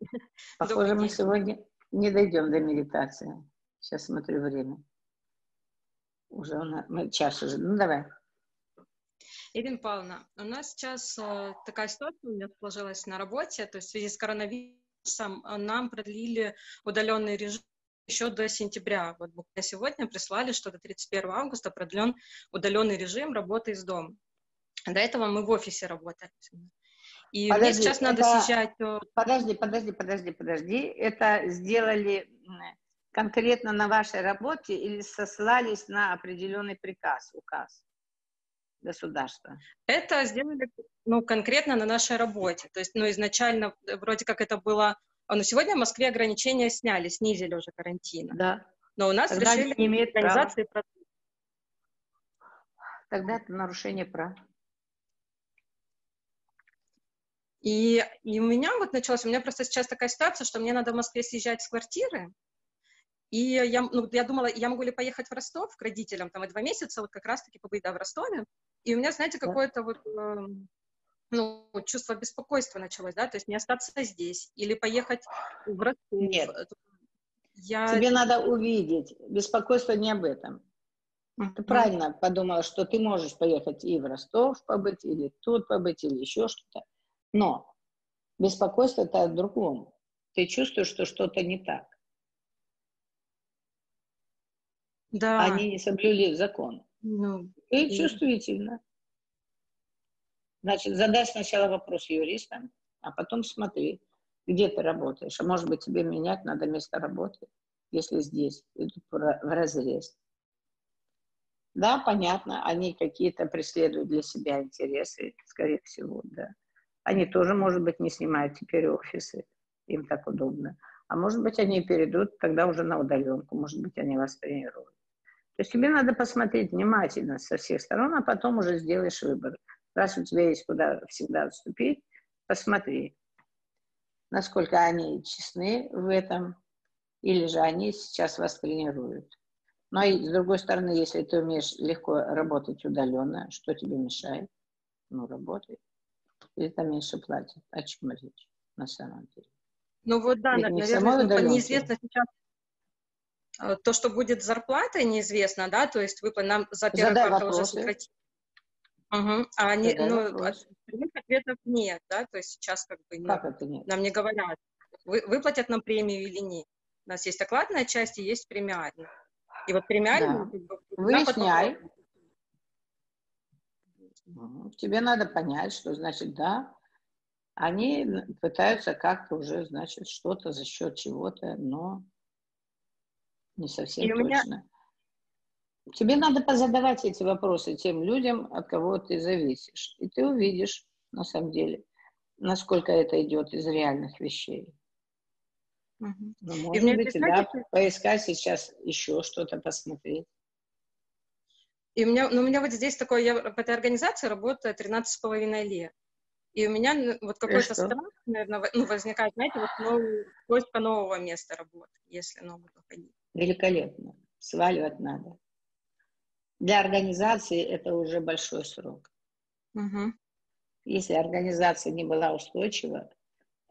Похоже, мы сегодня не дойдем до медитации. Сейчас смотрю время. Уже у нас, мы час уже. Ну, давай. Ирина Павловна, у нас сейчас э, такая ситуация у меня сложилась на работе, то есть в связи с коронавирусом э, нам продлили удаленный режим еще до сентября. Вот буквально сегодня прислали, что до 31 августа продлен удаленный режим работы из дома. До этого мы в офисе работали. И подожди, мне сейчас надо это... съезжать. Подожди, подожди, подожди, подожди. Это сделали конкретно на вашей работе или сослались на определенный приказ, указ государства? Это сделали ну, конкретно на нашей работе. То есть ну, изначально э, вроде как это было... А, Но ну, сегодня в Москве ограничения сняли, снизили уже карантин. Да. Но у нас Тогда решили не имеет организации... Права. Тогда это нарушение прав. И, и у меня вот началось, у меня просто сейчас такая ситуация, что мне надо в Москве съезжать с квартиры, и я, ну, я думала, я могу ли поехать в Ростов к родителям, там, и два месяца вот как раз-таки побыть да, в Ростове. И у меня, знаете, какое-то вот, э, ну, чувство беспокойства началось, да, то есть не остаться здесь или поехать в Ростов. Нет. Я... Тебе надо увидеть. Беспокойство не об этом. Ты правильно подумала, что ты можешь поехать и в Ростов побыть, или тут побыть, или еще что-то. Но беспокойство это о другом. Ты чувствуешь, что что-то не так. Да. Они не соблюли закон. Ну, Ты и... чувствительно. Значит, задай сначала вопрос юристам, а потом смотри, где ты работаешь. А может быть, тебе менять надо место работы, если здесь идут в разрез. Да, понятно, они какие-то преследуют для себя интересы, скорее всего, да. Они тоже, может быть, не снимают теперь офисы, им так удобно. А может быть, они перейдут тогда уже на удаленку, может быть, они вас тренируют. То есть тебе надо посмотреть внимательно со всех сторон, а потом уже сделаешь выбор. Раз у тебя есть куда всегда отступить, посмотри, насколько они честны в этом, или же они сейчас вас тренируют. Но и с другой стороны, если ты умеешь легко работать удаленно, что тебе мешает? Ну, работай или там меньше платят? О чем речь на самом деле? Ну вот да, Ведь наверное, ну, неизвестно сейчас э, то, что будет зарплатой, неизвестно, да, то есть выплат нам за первый квартал уже сократили. Угу. А они, ну, прямых ответов нет, да, то есть сейчас как бы как это нет? нам не говорят, вы, выплатят нам премию или нет. У нас есть окладная часть и есть премиальная. И вот премиальная... Да. Выясняй. Потом Тебе надо понять, что значит да, они пытаются как-то уже, значит, что-то за счет чего-то, но не совсем И точно. Меня... Тебе надо позадавать эти вопросы тем людям, от кого ты зависишь. И ты увидишь, на самом деле, насколько это идет из реальных вещей. Угу. Ну, может быть, да, поискать сейчас еще что-то посмотреть. И у меня, ну, у меня вот здесь такое, я в этой организации работаю 13 с половиной лет. И у меня ну, вот какой-то страх, наверное, ну, возникает, знаете, вот новый, поиска нового места работы, если новый выходить. Великолепно. Сваливать надо. Для организации это уже большой срок. Угу. Если организация не была устойчива,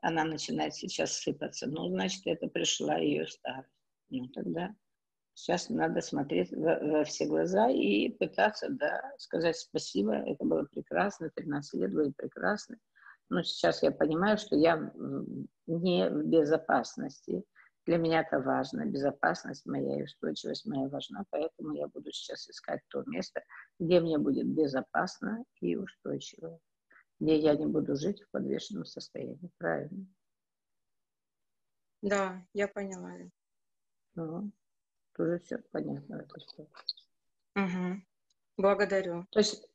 она начинает сейчас сыпаться. Ну, значит, это пришла ее старость. Ну, тогда Сейчас надо смотреть во, во все глаза и пытаться, да, сказать спасибо. Это было прекрасно, 13 лет было прекрасно. Но сейчас я понимаю, что я не в безопасности. Для меня это важно. Безопасность моя и устойчивость моя важна. Поэтому я буду сейчас искать то место, где мне будет безопасно и устойчиво. Где я не буду жить в подвешенном состоянии. Правильно? Да, я поняла. Ну. Тоже все понятно. Угу. Благодарю. То есть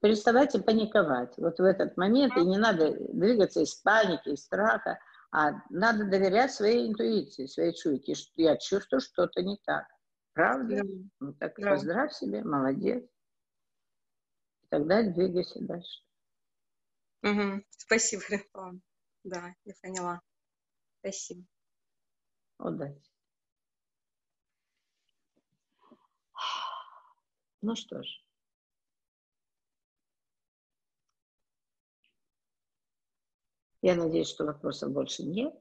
переставайте паниковать. Вот в этот момент, и не надо двигаться из паники, из страха, а надо доверять своей интуиции, своей чуйке. Я чувствую, что-то не так. Правда? Да. Ну так да. поздравь себе, молодец. И тогда двигайся дальше. Угу. Спасибо, Рефон. Да, я поняла. Спасибо. Удачи. Ну что ж. Я надеюсь, что вопросов больше нет.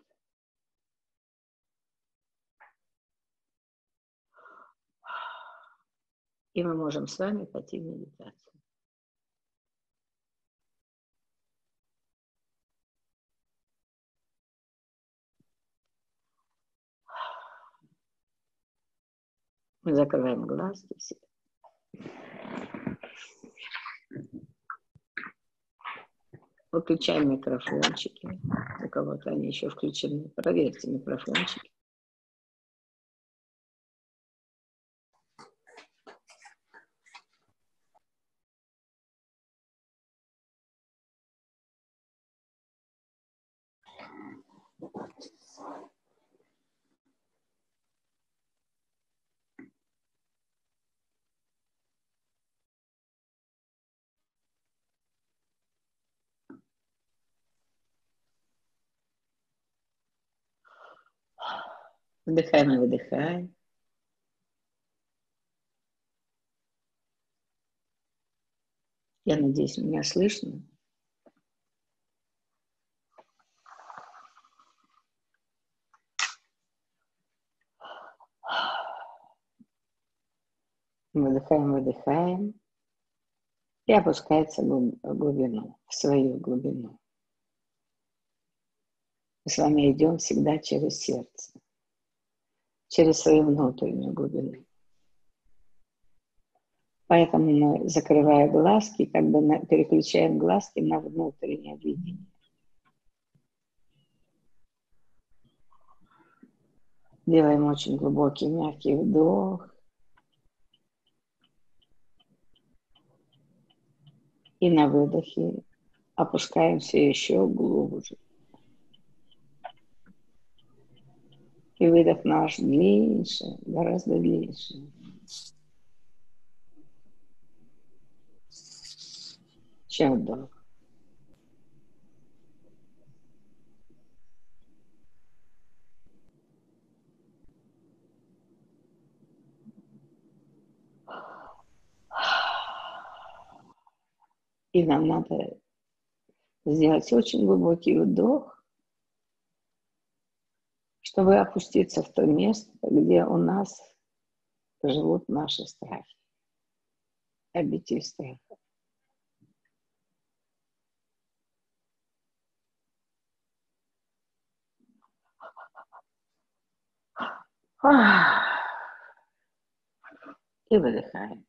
И мы можем с вами пойти в медитацию. Мы закрываем глазки все. Выключаем микрофончики. У кого-то они еще включены. Проверьте микрофончики. Вдыхаем и выдыхаем. Я надеюсь, меня слышно. Выдыхаем, выдыхаем. И опускается в глубину, в свою глубину. Мы с вами идем всегда через сердце через свою внутреннюю глубину. Поэтому мы, закрывая глазки, как бы на, переключаем глазки на внутреннее видение. Делаем очень глубокий, мягкий вдох. И на выдохе опускаемся еще глубже. И выдох наш длиннее, гораздо длиннее. чем вдох. И нам надо сделать очень глубокий вдох чтобы опуститься в то место, где у нас живут наши страхи, обитель страха. И выдыхаем.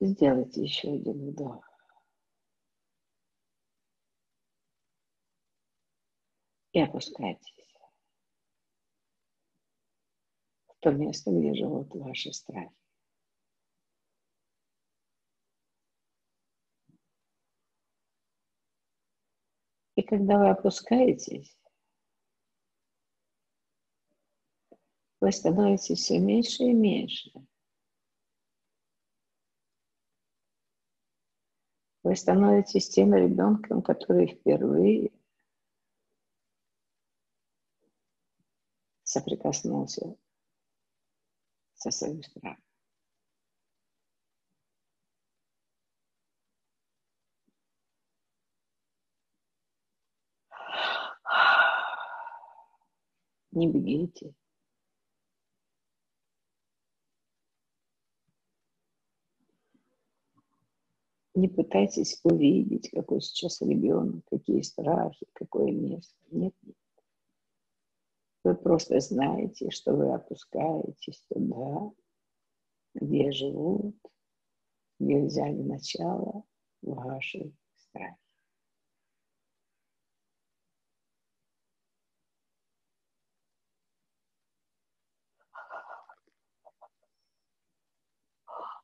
Сделайте еще один вдох. И опускайтесь в то место, где живут ваши страхи. И когда вы опускаетесь, вы становитесь все меньше и меньше – Вы становитесь тем ребенком, который впервые соприкоснулся со своим страхом. Не бегите. Не пытайтесь увидеть, какой сейчас ребенок, какие страхи, какое место. Нет, нет. Вы просто знаете, что вы опускаетесь туда, где живут, где взяли начало ваши страхи.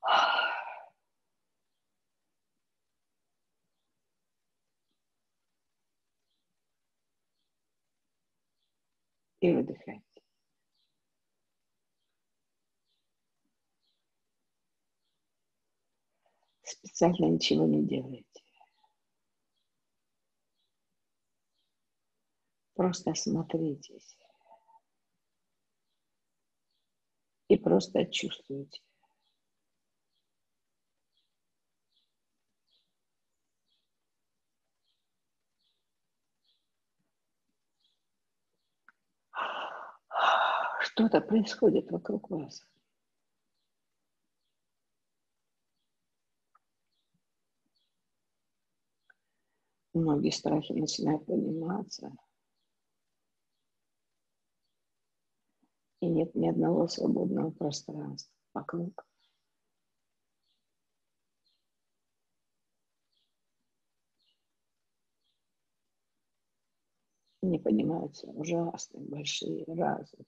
Ah. И выдыхайте. Специально ничего не делайте. Просто осмотритесь. И просто чувствуйте. Что-то происходит вокруг вас. Многие страхи начинают подниматься. И нет ни одного свободного пространства вокруг. Не поднимаются ужасные, большие, разные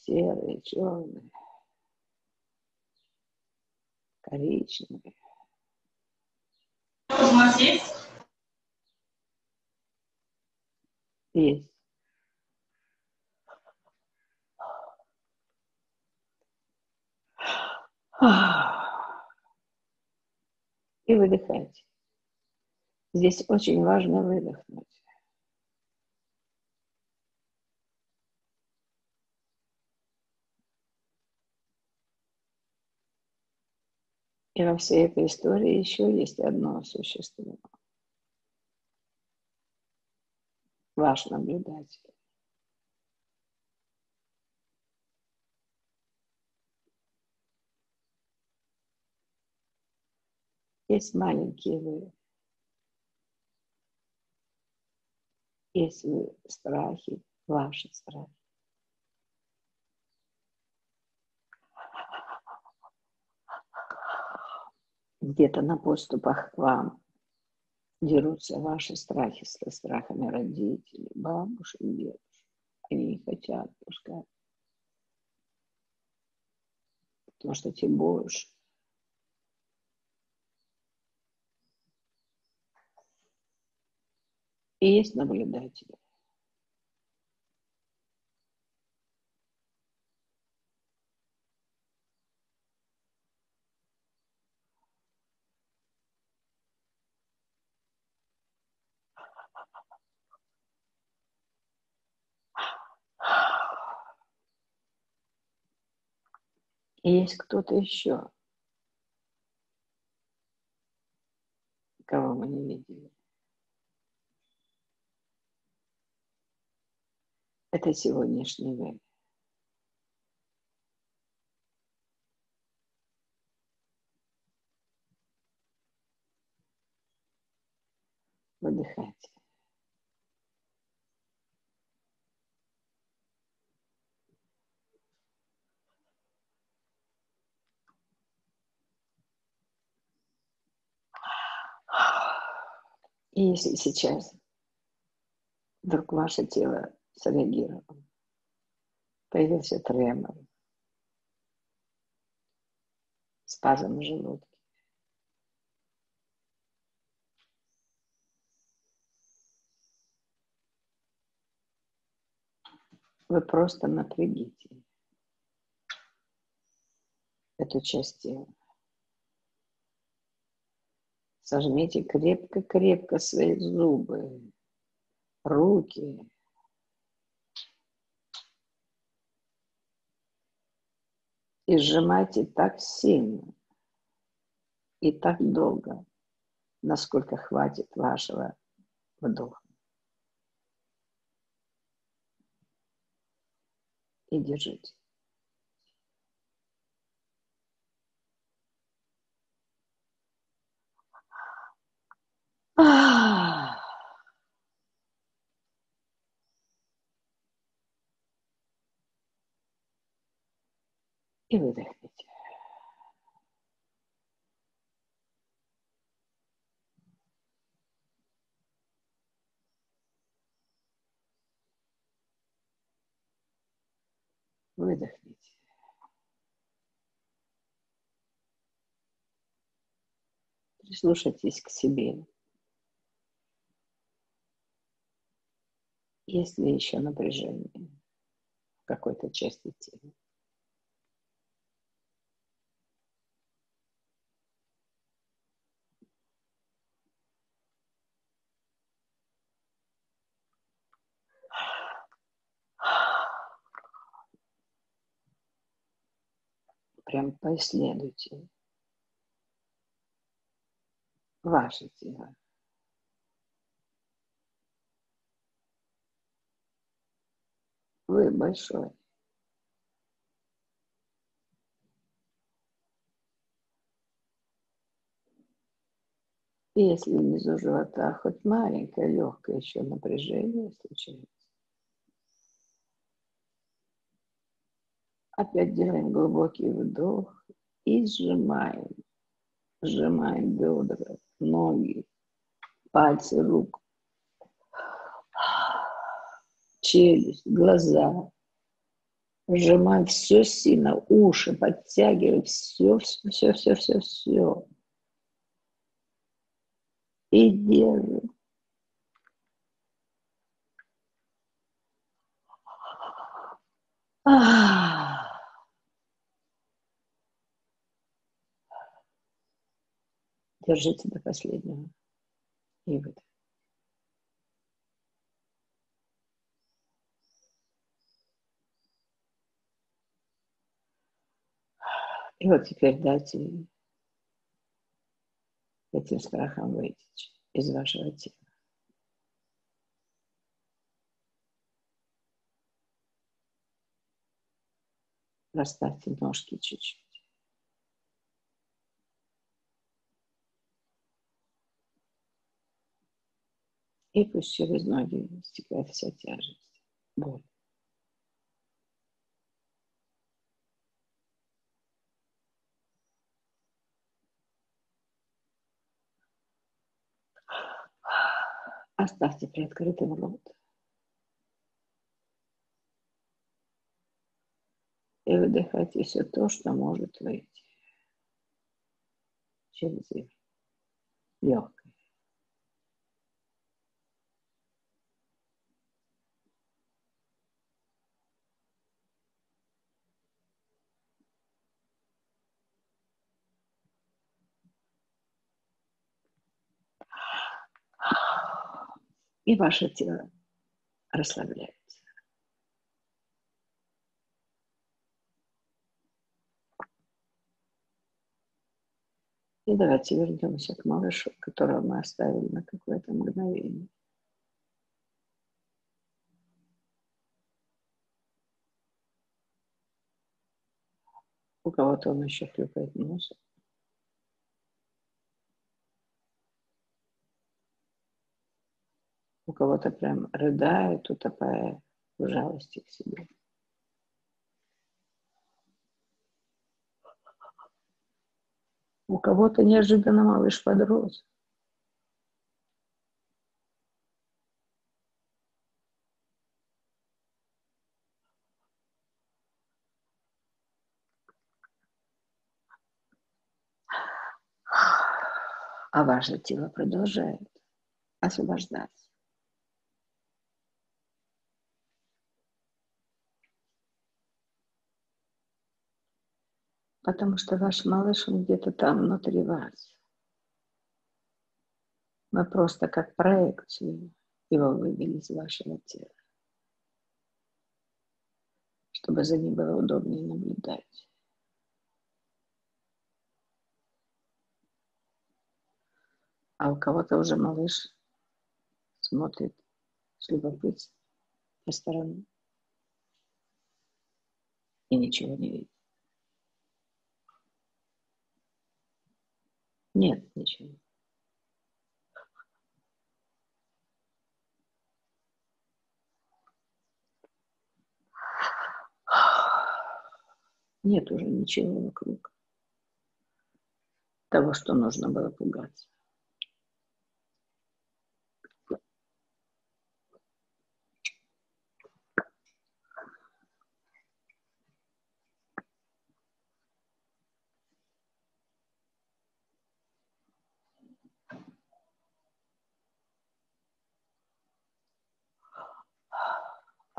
серые, черные, коричневые. У вас есть? Есть. И выдыхайте. Здесь очень важно выдохнуть. И во всей этой истории еще есть одно существо. Ваш наблюдатель. Есть маленькие вы. Есть вы страхи, ваши страхи. Где-то на подступах к вам дерутся ваши страхи со страхами родителей, бабушек, дедушек. Они не хотят пускать. Потому что тебе больше. И есть наблюдатели. И есть кто-то еще, кого мы не видели. Это сегодняшний вы. Выдыхайте. И если сейчас вдруг ваше тело среагировало, появился тремор, спазм в желудке, вы просто напрягите эту часть тела. Сожмите крепко-крепко свои зубы, руки. И сжимайте так сильно и так долго, насколько хватит вашего вдоха. И держите. И выдохните. Выдохните. Прислушайтесь к себе. Есть ли еще напряжение в какой-то части тела? Прям поисследуйте ваше тело. Вы большой. Если внизу живота хоть маленькое, легкое еще напряжение случается, опять делаем глубокий вдох и сжимаем. Сжимаем бедра, ноги, пальцы рук челюсть, глаза. Сжимай все сильно, уши подтягивай, все, все, все, все, все, все. И держи. Держите до последнего. И выдох. И вот теперь дайте этим страхам выйти из вашего тела. Расставьте ножки чуть-чуть. И пусть через ноги стекает вся тяжесть, боль. Оставьте приоткрытым рот. И выдыхайте все то, что может выйти через их легкое. И ваше тело расслабляется. И давайте вернемся к малышу, которого мы оставили на какое-то мгновение. У кого-то он еще хлюпает носом. У кого-то прям рыдает, утопая в жалости к себе. У кого-то неожиданно малыш подрос. А ваше тело продолжает освобождаться. Потому что ваш малыш, он где-то там внутри вас. Мы просто как проекцию его вывели из вашего тела, чтобы за ним было удобнее наблюдать. А у кого-то уже малыш смотрит с любопытством по сторонам и ничего не видит. Нет, ничего. Нет уже ничего вокруг того, что нужно было пугаться.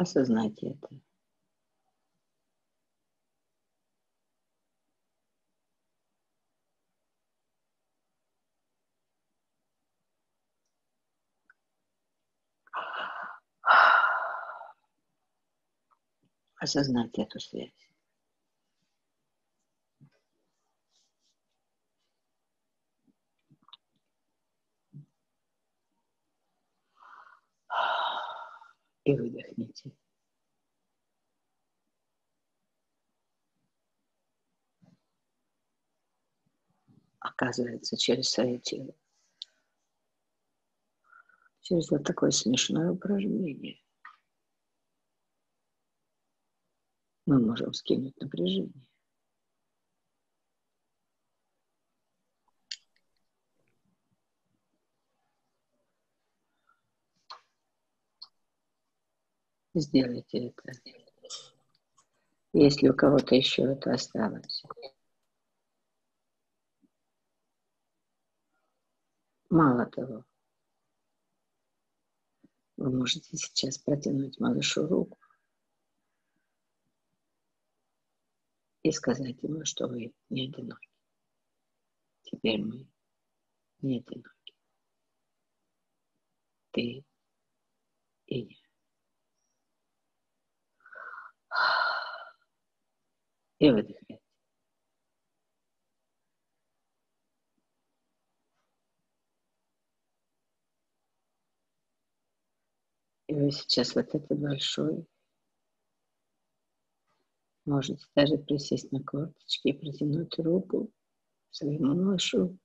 Осознайте это. осознать эту связь. И выдохните. Оказывается, через свое тело. Через вот такое смешное упражнение – мы можем скинуть напряжение. Сделайте это. Если у кого-то еще это осталось. Мало того, вы можете сейчас протянуть малышу руку и сказать ему, что вы не одиноки. Теперь мы не одиноки. Ты и я. И выдыхайте. И вы сейчас вот этот большой Можете даже присесть на корточки и протянуть руку своему малышу.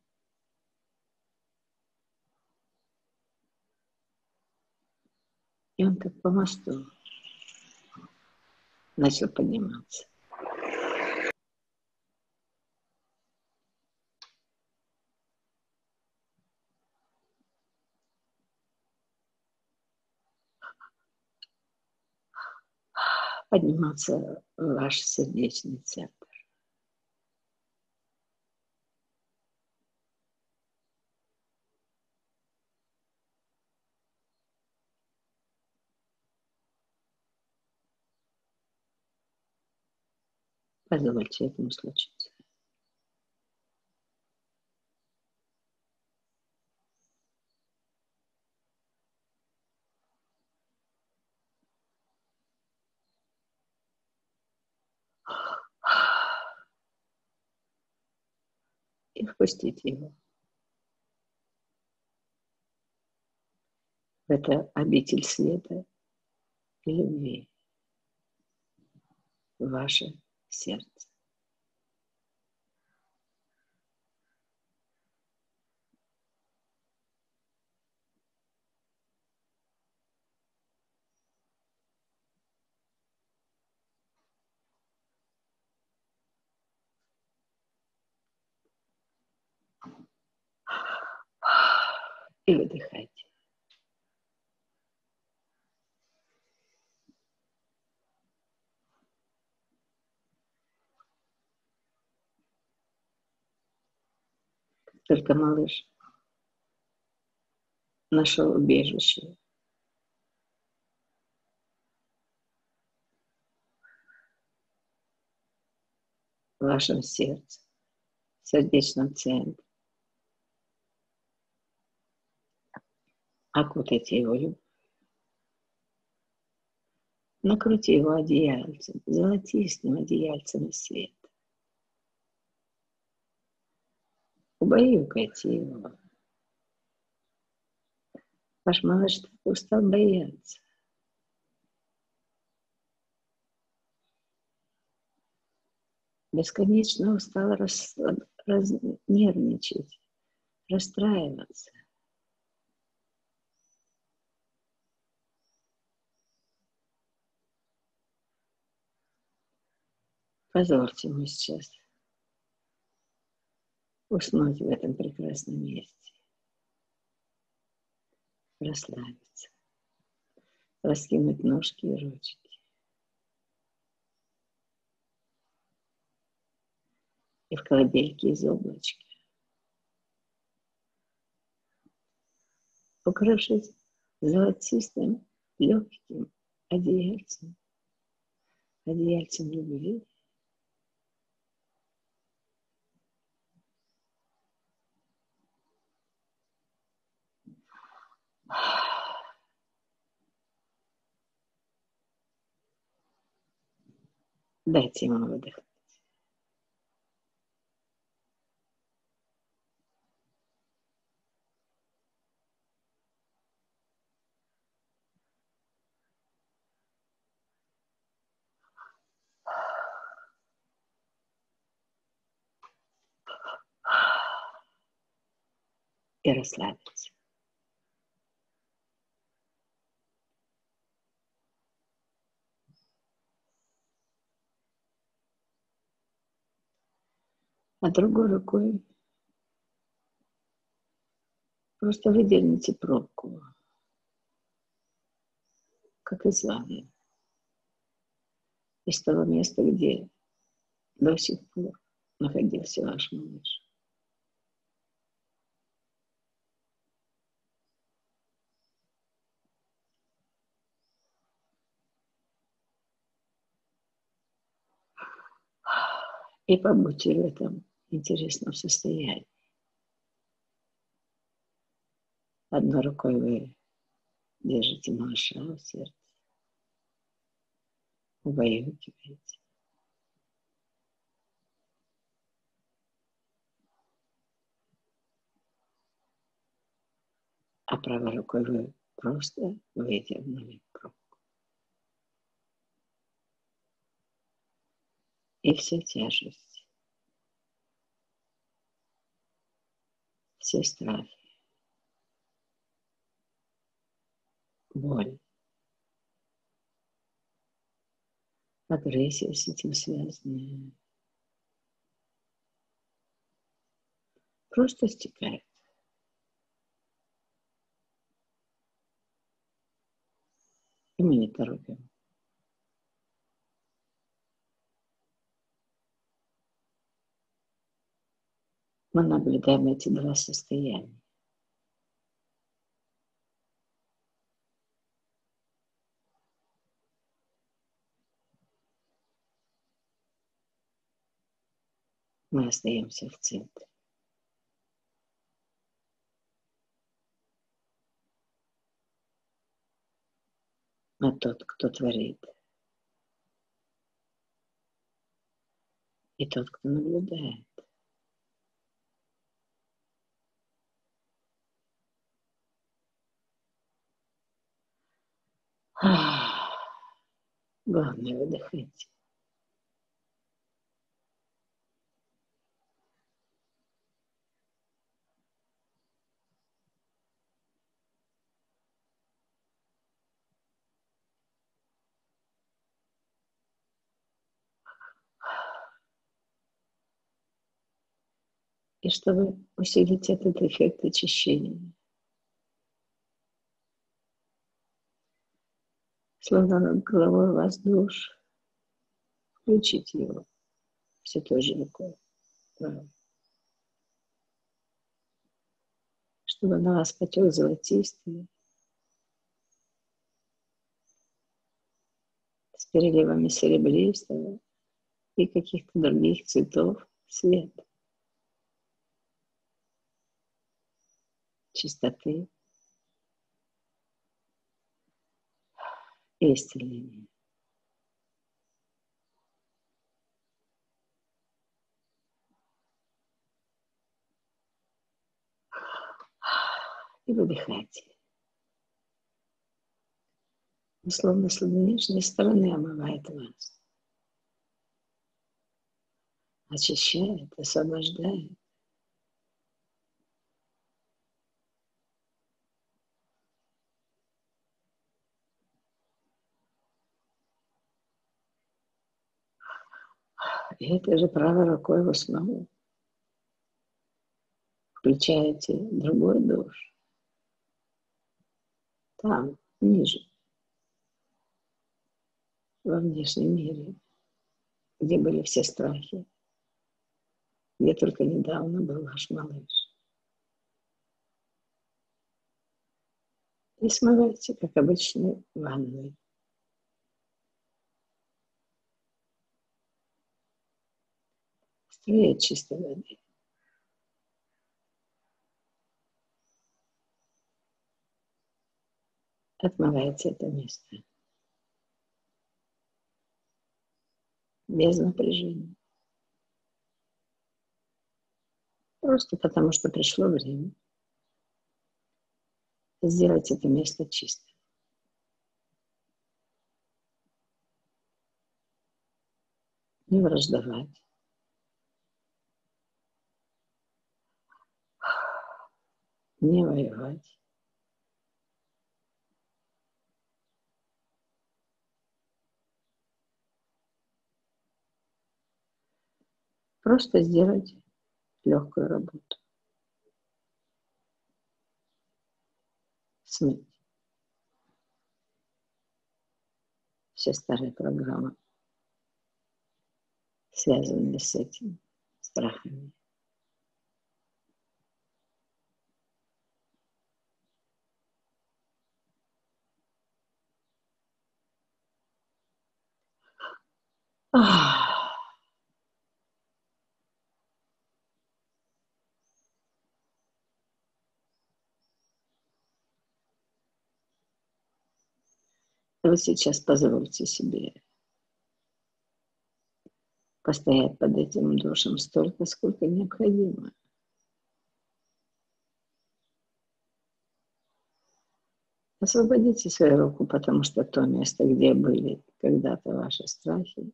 И он так по мосту начал подниматься. Подниматься ваш сердечный центр. Позвольте этому случиться. И впустите его. В это обитель света и любви, ваше сердце. И выдыхайте. Только малыш нашел убежище. В вашем сердце, в сердечном центре. Окутайте его. Накрути его одеяльцем, золотистым одеяльцем света. Убаюкайте его. Ваш малыш устал бояться. Бесконечно устал рас, раз, нервничать, расстраиваться. Позвольте ему сейчас. Уснуть в этом прекрасном месте, расслабиться, раскинуть ножки и ручки. И в колыбельке из облачки, укрывшись золотистым, легким одеяльцем, одеяльцем любви. Дайте ему выдохнуть. и расслабиться. А другой рукой просто выдерните пробку, как из ванны, из того места, где до сих пор находился ваш малыш. и побудьте в этом интересном состоянии. Одной рукой вы держите малыша в сердце, убаюкиваете. А правой рукой вы просто выдернули пробку. и вся тяжесть, все страхи, боль, агрессия с этим связанная, просто стекает. И мы не торопим. Мы наблюдаем эти два состояния. Мы остаемся в центре. А тот, кто творит, и тот, кто наблюдает. Главное, выдыхайте. И чтобы усилить этот эффект очищения, словно над головой у вас душ. Включите его все той же рукой правой. Чтобы на вас потек золотистый, с переливами серебристого и каких-то других цветов свет. Чистоты. И исцеление. И выдыхайте. Условно с внешней стороны омывает вас. Очищает, освобождает. И этой же правой рукой вы снова включаете другой душ. Там, ниже, во внешнем мире, где были все страхи, где только недавно был ваш малыш. И смывайте, как обычно, ванной Струя чистой воды. Отмывается это место. Без напряжения. Просто потому, что пришло время сделать это место чистым. Не враждовать. Не воевать. Просто сделать легкую работу. Смыть все старые программы, связанные с этим страхами. Вы сейчас позвольте себе постоять под этим душем столько, сколько необходимо. Освободите свою руку, потому что то место, где были когда-то ваши страхи,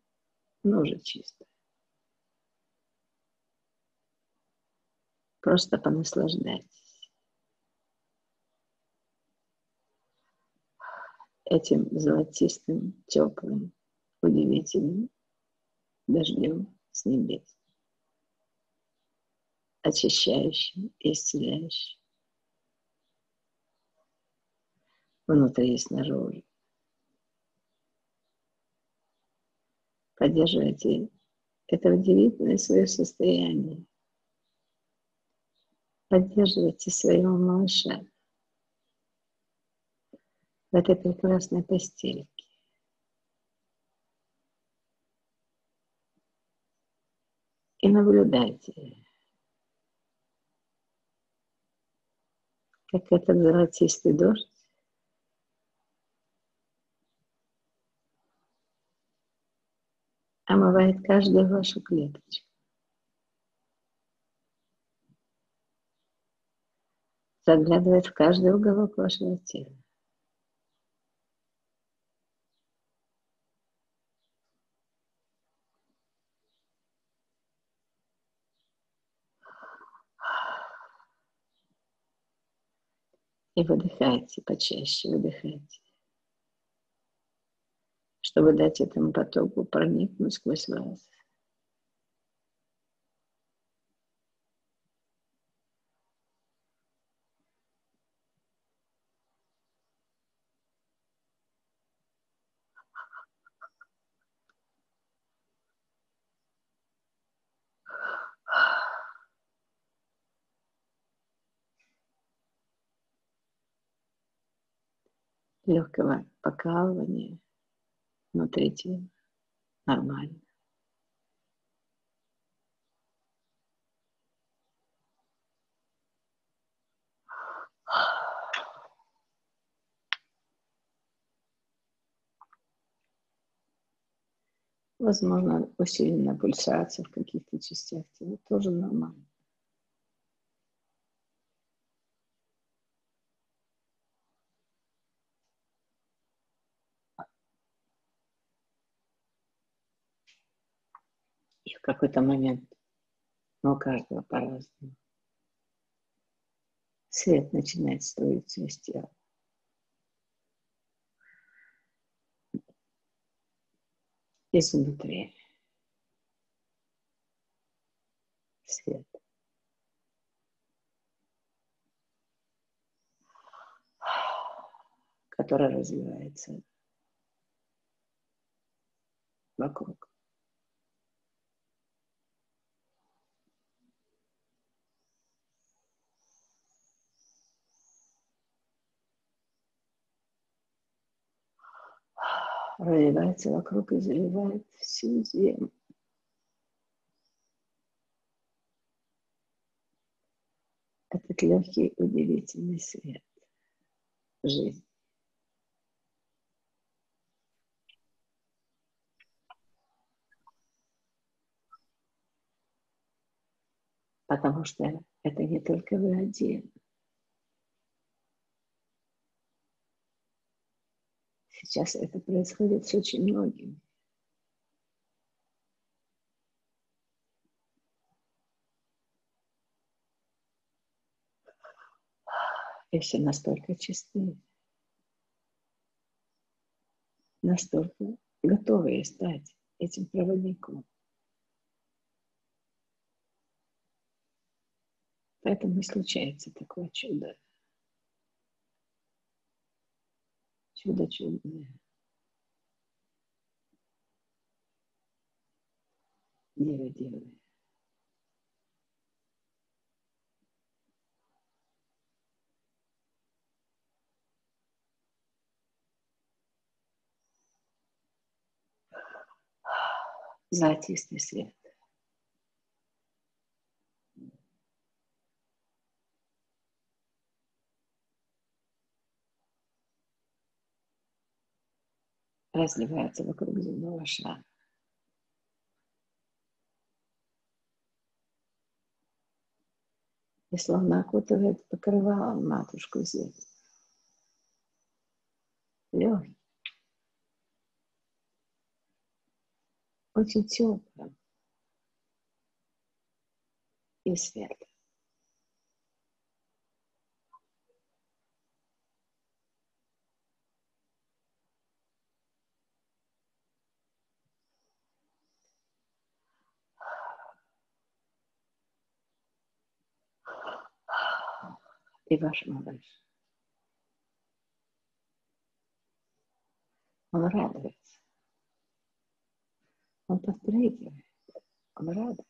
ну уже чисто. Просто понаслаждайтесь. этим золотистым, теплым, удивительным дождем с небес, очищающим и исцеляющим внутри и снаружи. Поддерживайте это удивительное свое состояние. Поддерживайте своего малыша в этой прекрасной постельке. И наблюдайте, как этот золотистый дождь омывает каждую вашу клеточку. Заглядывает в каждый уголок вашего тела. И выдыхайте почаще, выдыхайте. Чтобы дать этому потоку проникнуть сквозь вас. легкого покалывания внутри тела. Нормально. Возможно, усиленная пульсация в каких-то частях тела тоже нормально. в какой-то момент, но у каждого по-разному. Свет начинает струиться из тела. Изнутри. Свет. который развивается вокруг. разливается вокруг и заливает всю землю. Этот легкий, удивительный свет. Жизнь. Потому что это не только вы один. Сейчас это происходит с очень многими. И все настолько чистые, настолько готовые стать этим проводником. Поэтому и случается такое чудо. Чудо чудное. Делает. Золотистый свет. Разливается вокруг земного шара. И словно окутывает покрывалом матушку землю. Легкий. Очень теплым и светлым. И ваш малыш. Он радуется. Он подпрыгивает. Он радуется.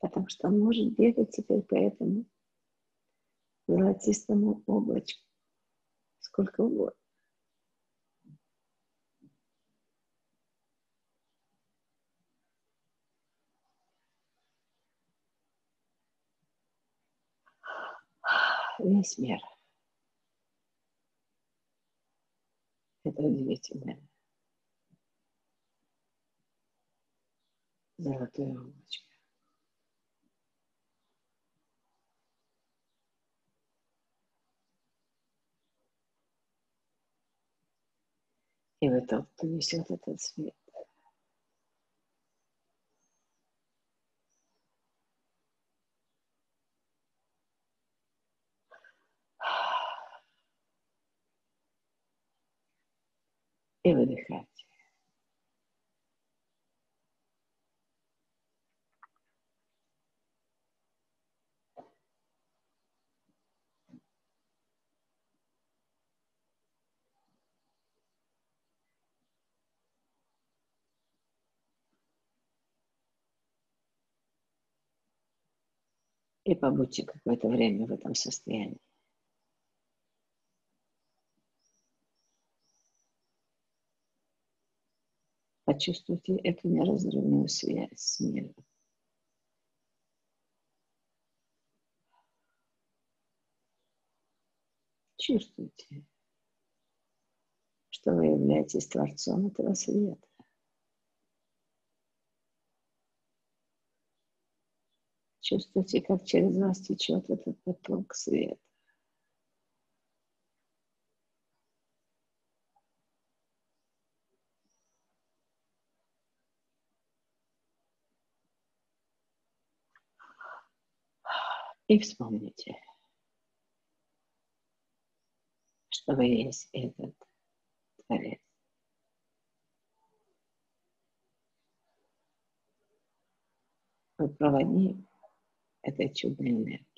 Потому что он может бегать теперь по этому золотистому облачку сколько угодно. Весь мир. Это удивительно. Золотое облачко. И вы тот, кто несет этот свет. И выдыхать. И побудьте какое-то время в этом состоянии. Почувствуйте эту неразрывную связь с миром. Чувствуйте, что вы являетесь Творцом этого света. Чувствуйте, как через вас течет этот поток света. И вспомните, что вы есть этот Творец. Вы проводник этой чудной энергии.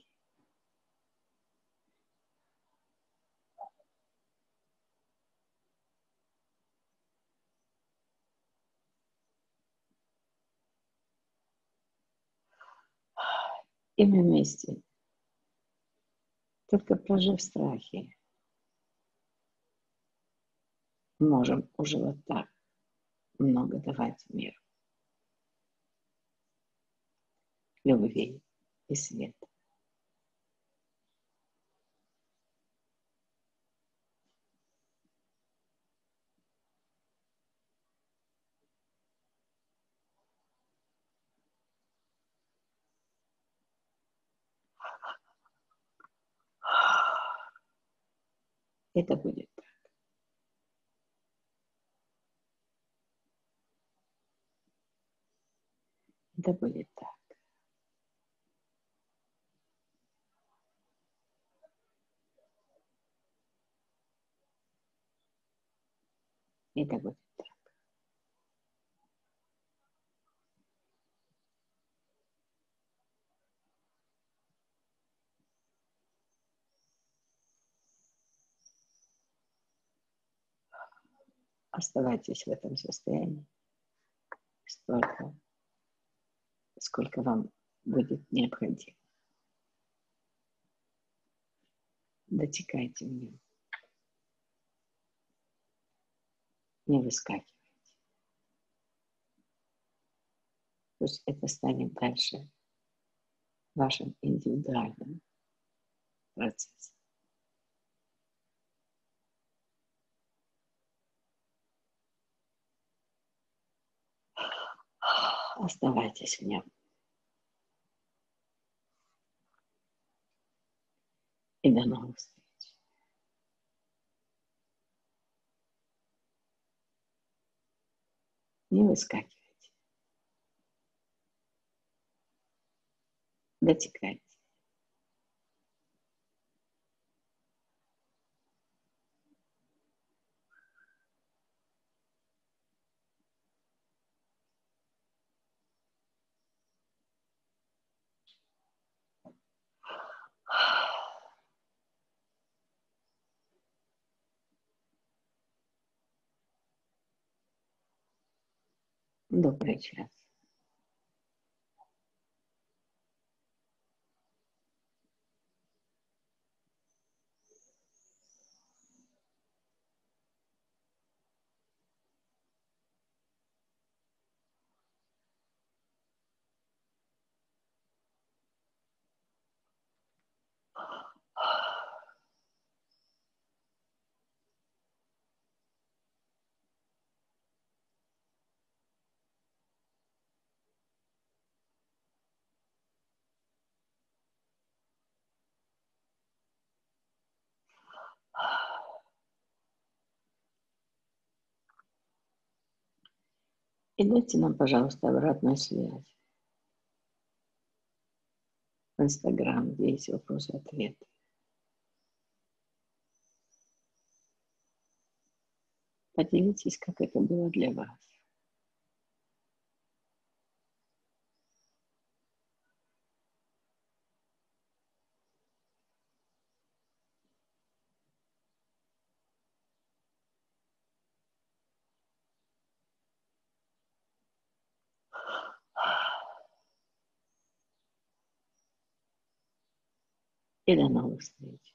И мы вместе, только прожив страхи, можем уже вот так много давать миру. Любви и света. Это будет так. Это будет так. Это будет Оставайтесь в этом состоянии столько, сколько вам будет необходимо. Дотекайте в нем. Не выскакивайте. Пусть это станет дальше вашим индивидуальным процессом. Оставайтесь в нем. И до новых встреч. Не выскакивайте. Дотекайте. Добрый час. И дайте нам, пожалуйста, обратную связь. В Инстаграм, где есть вопросы-ответы. Поделитесь, как это было для вас. И до новых встреч.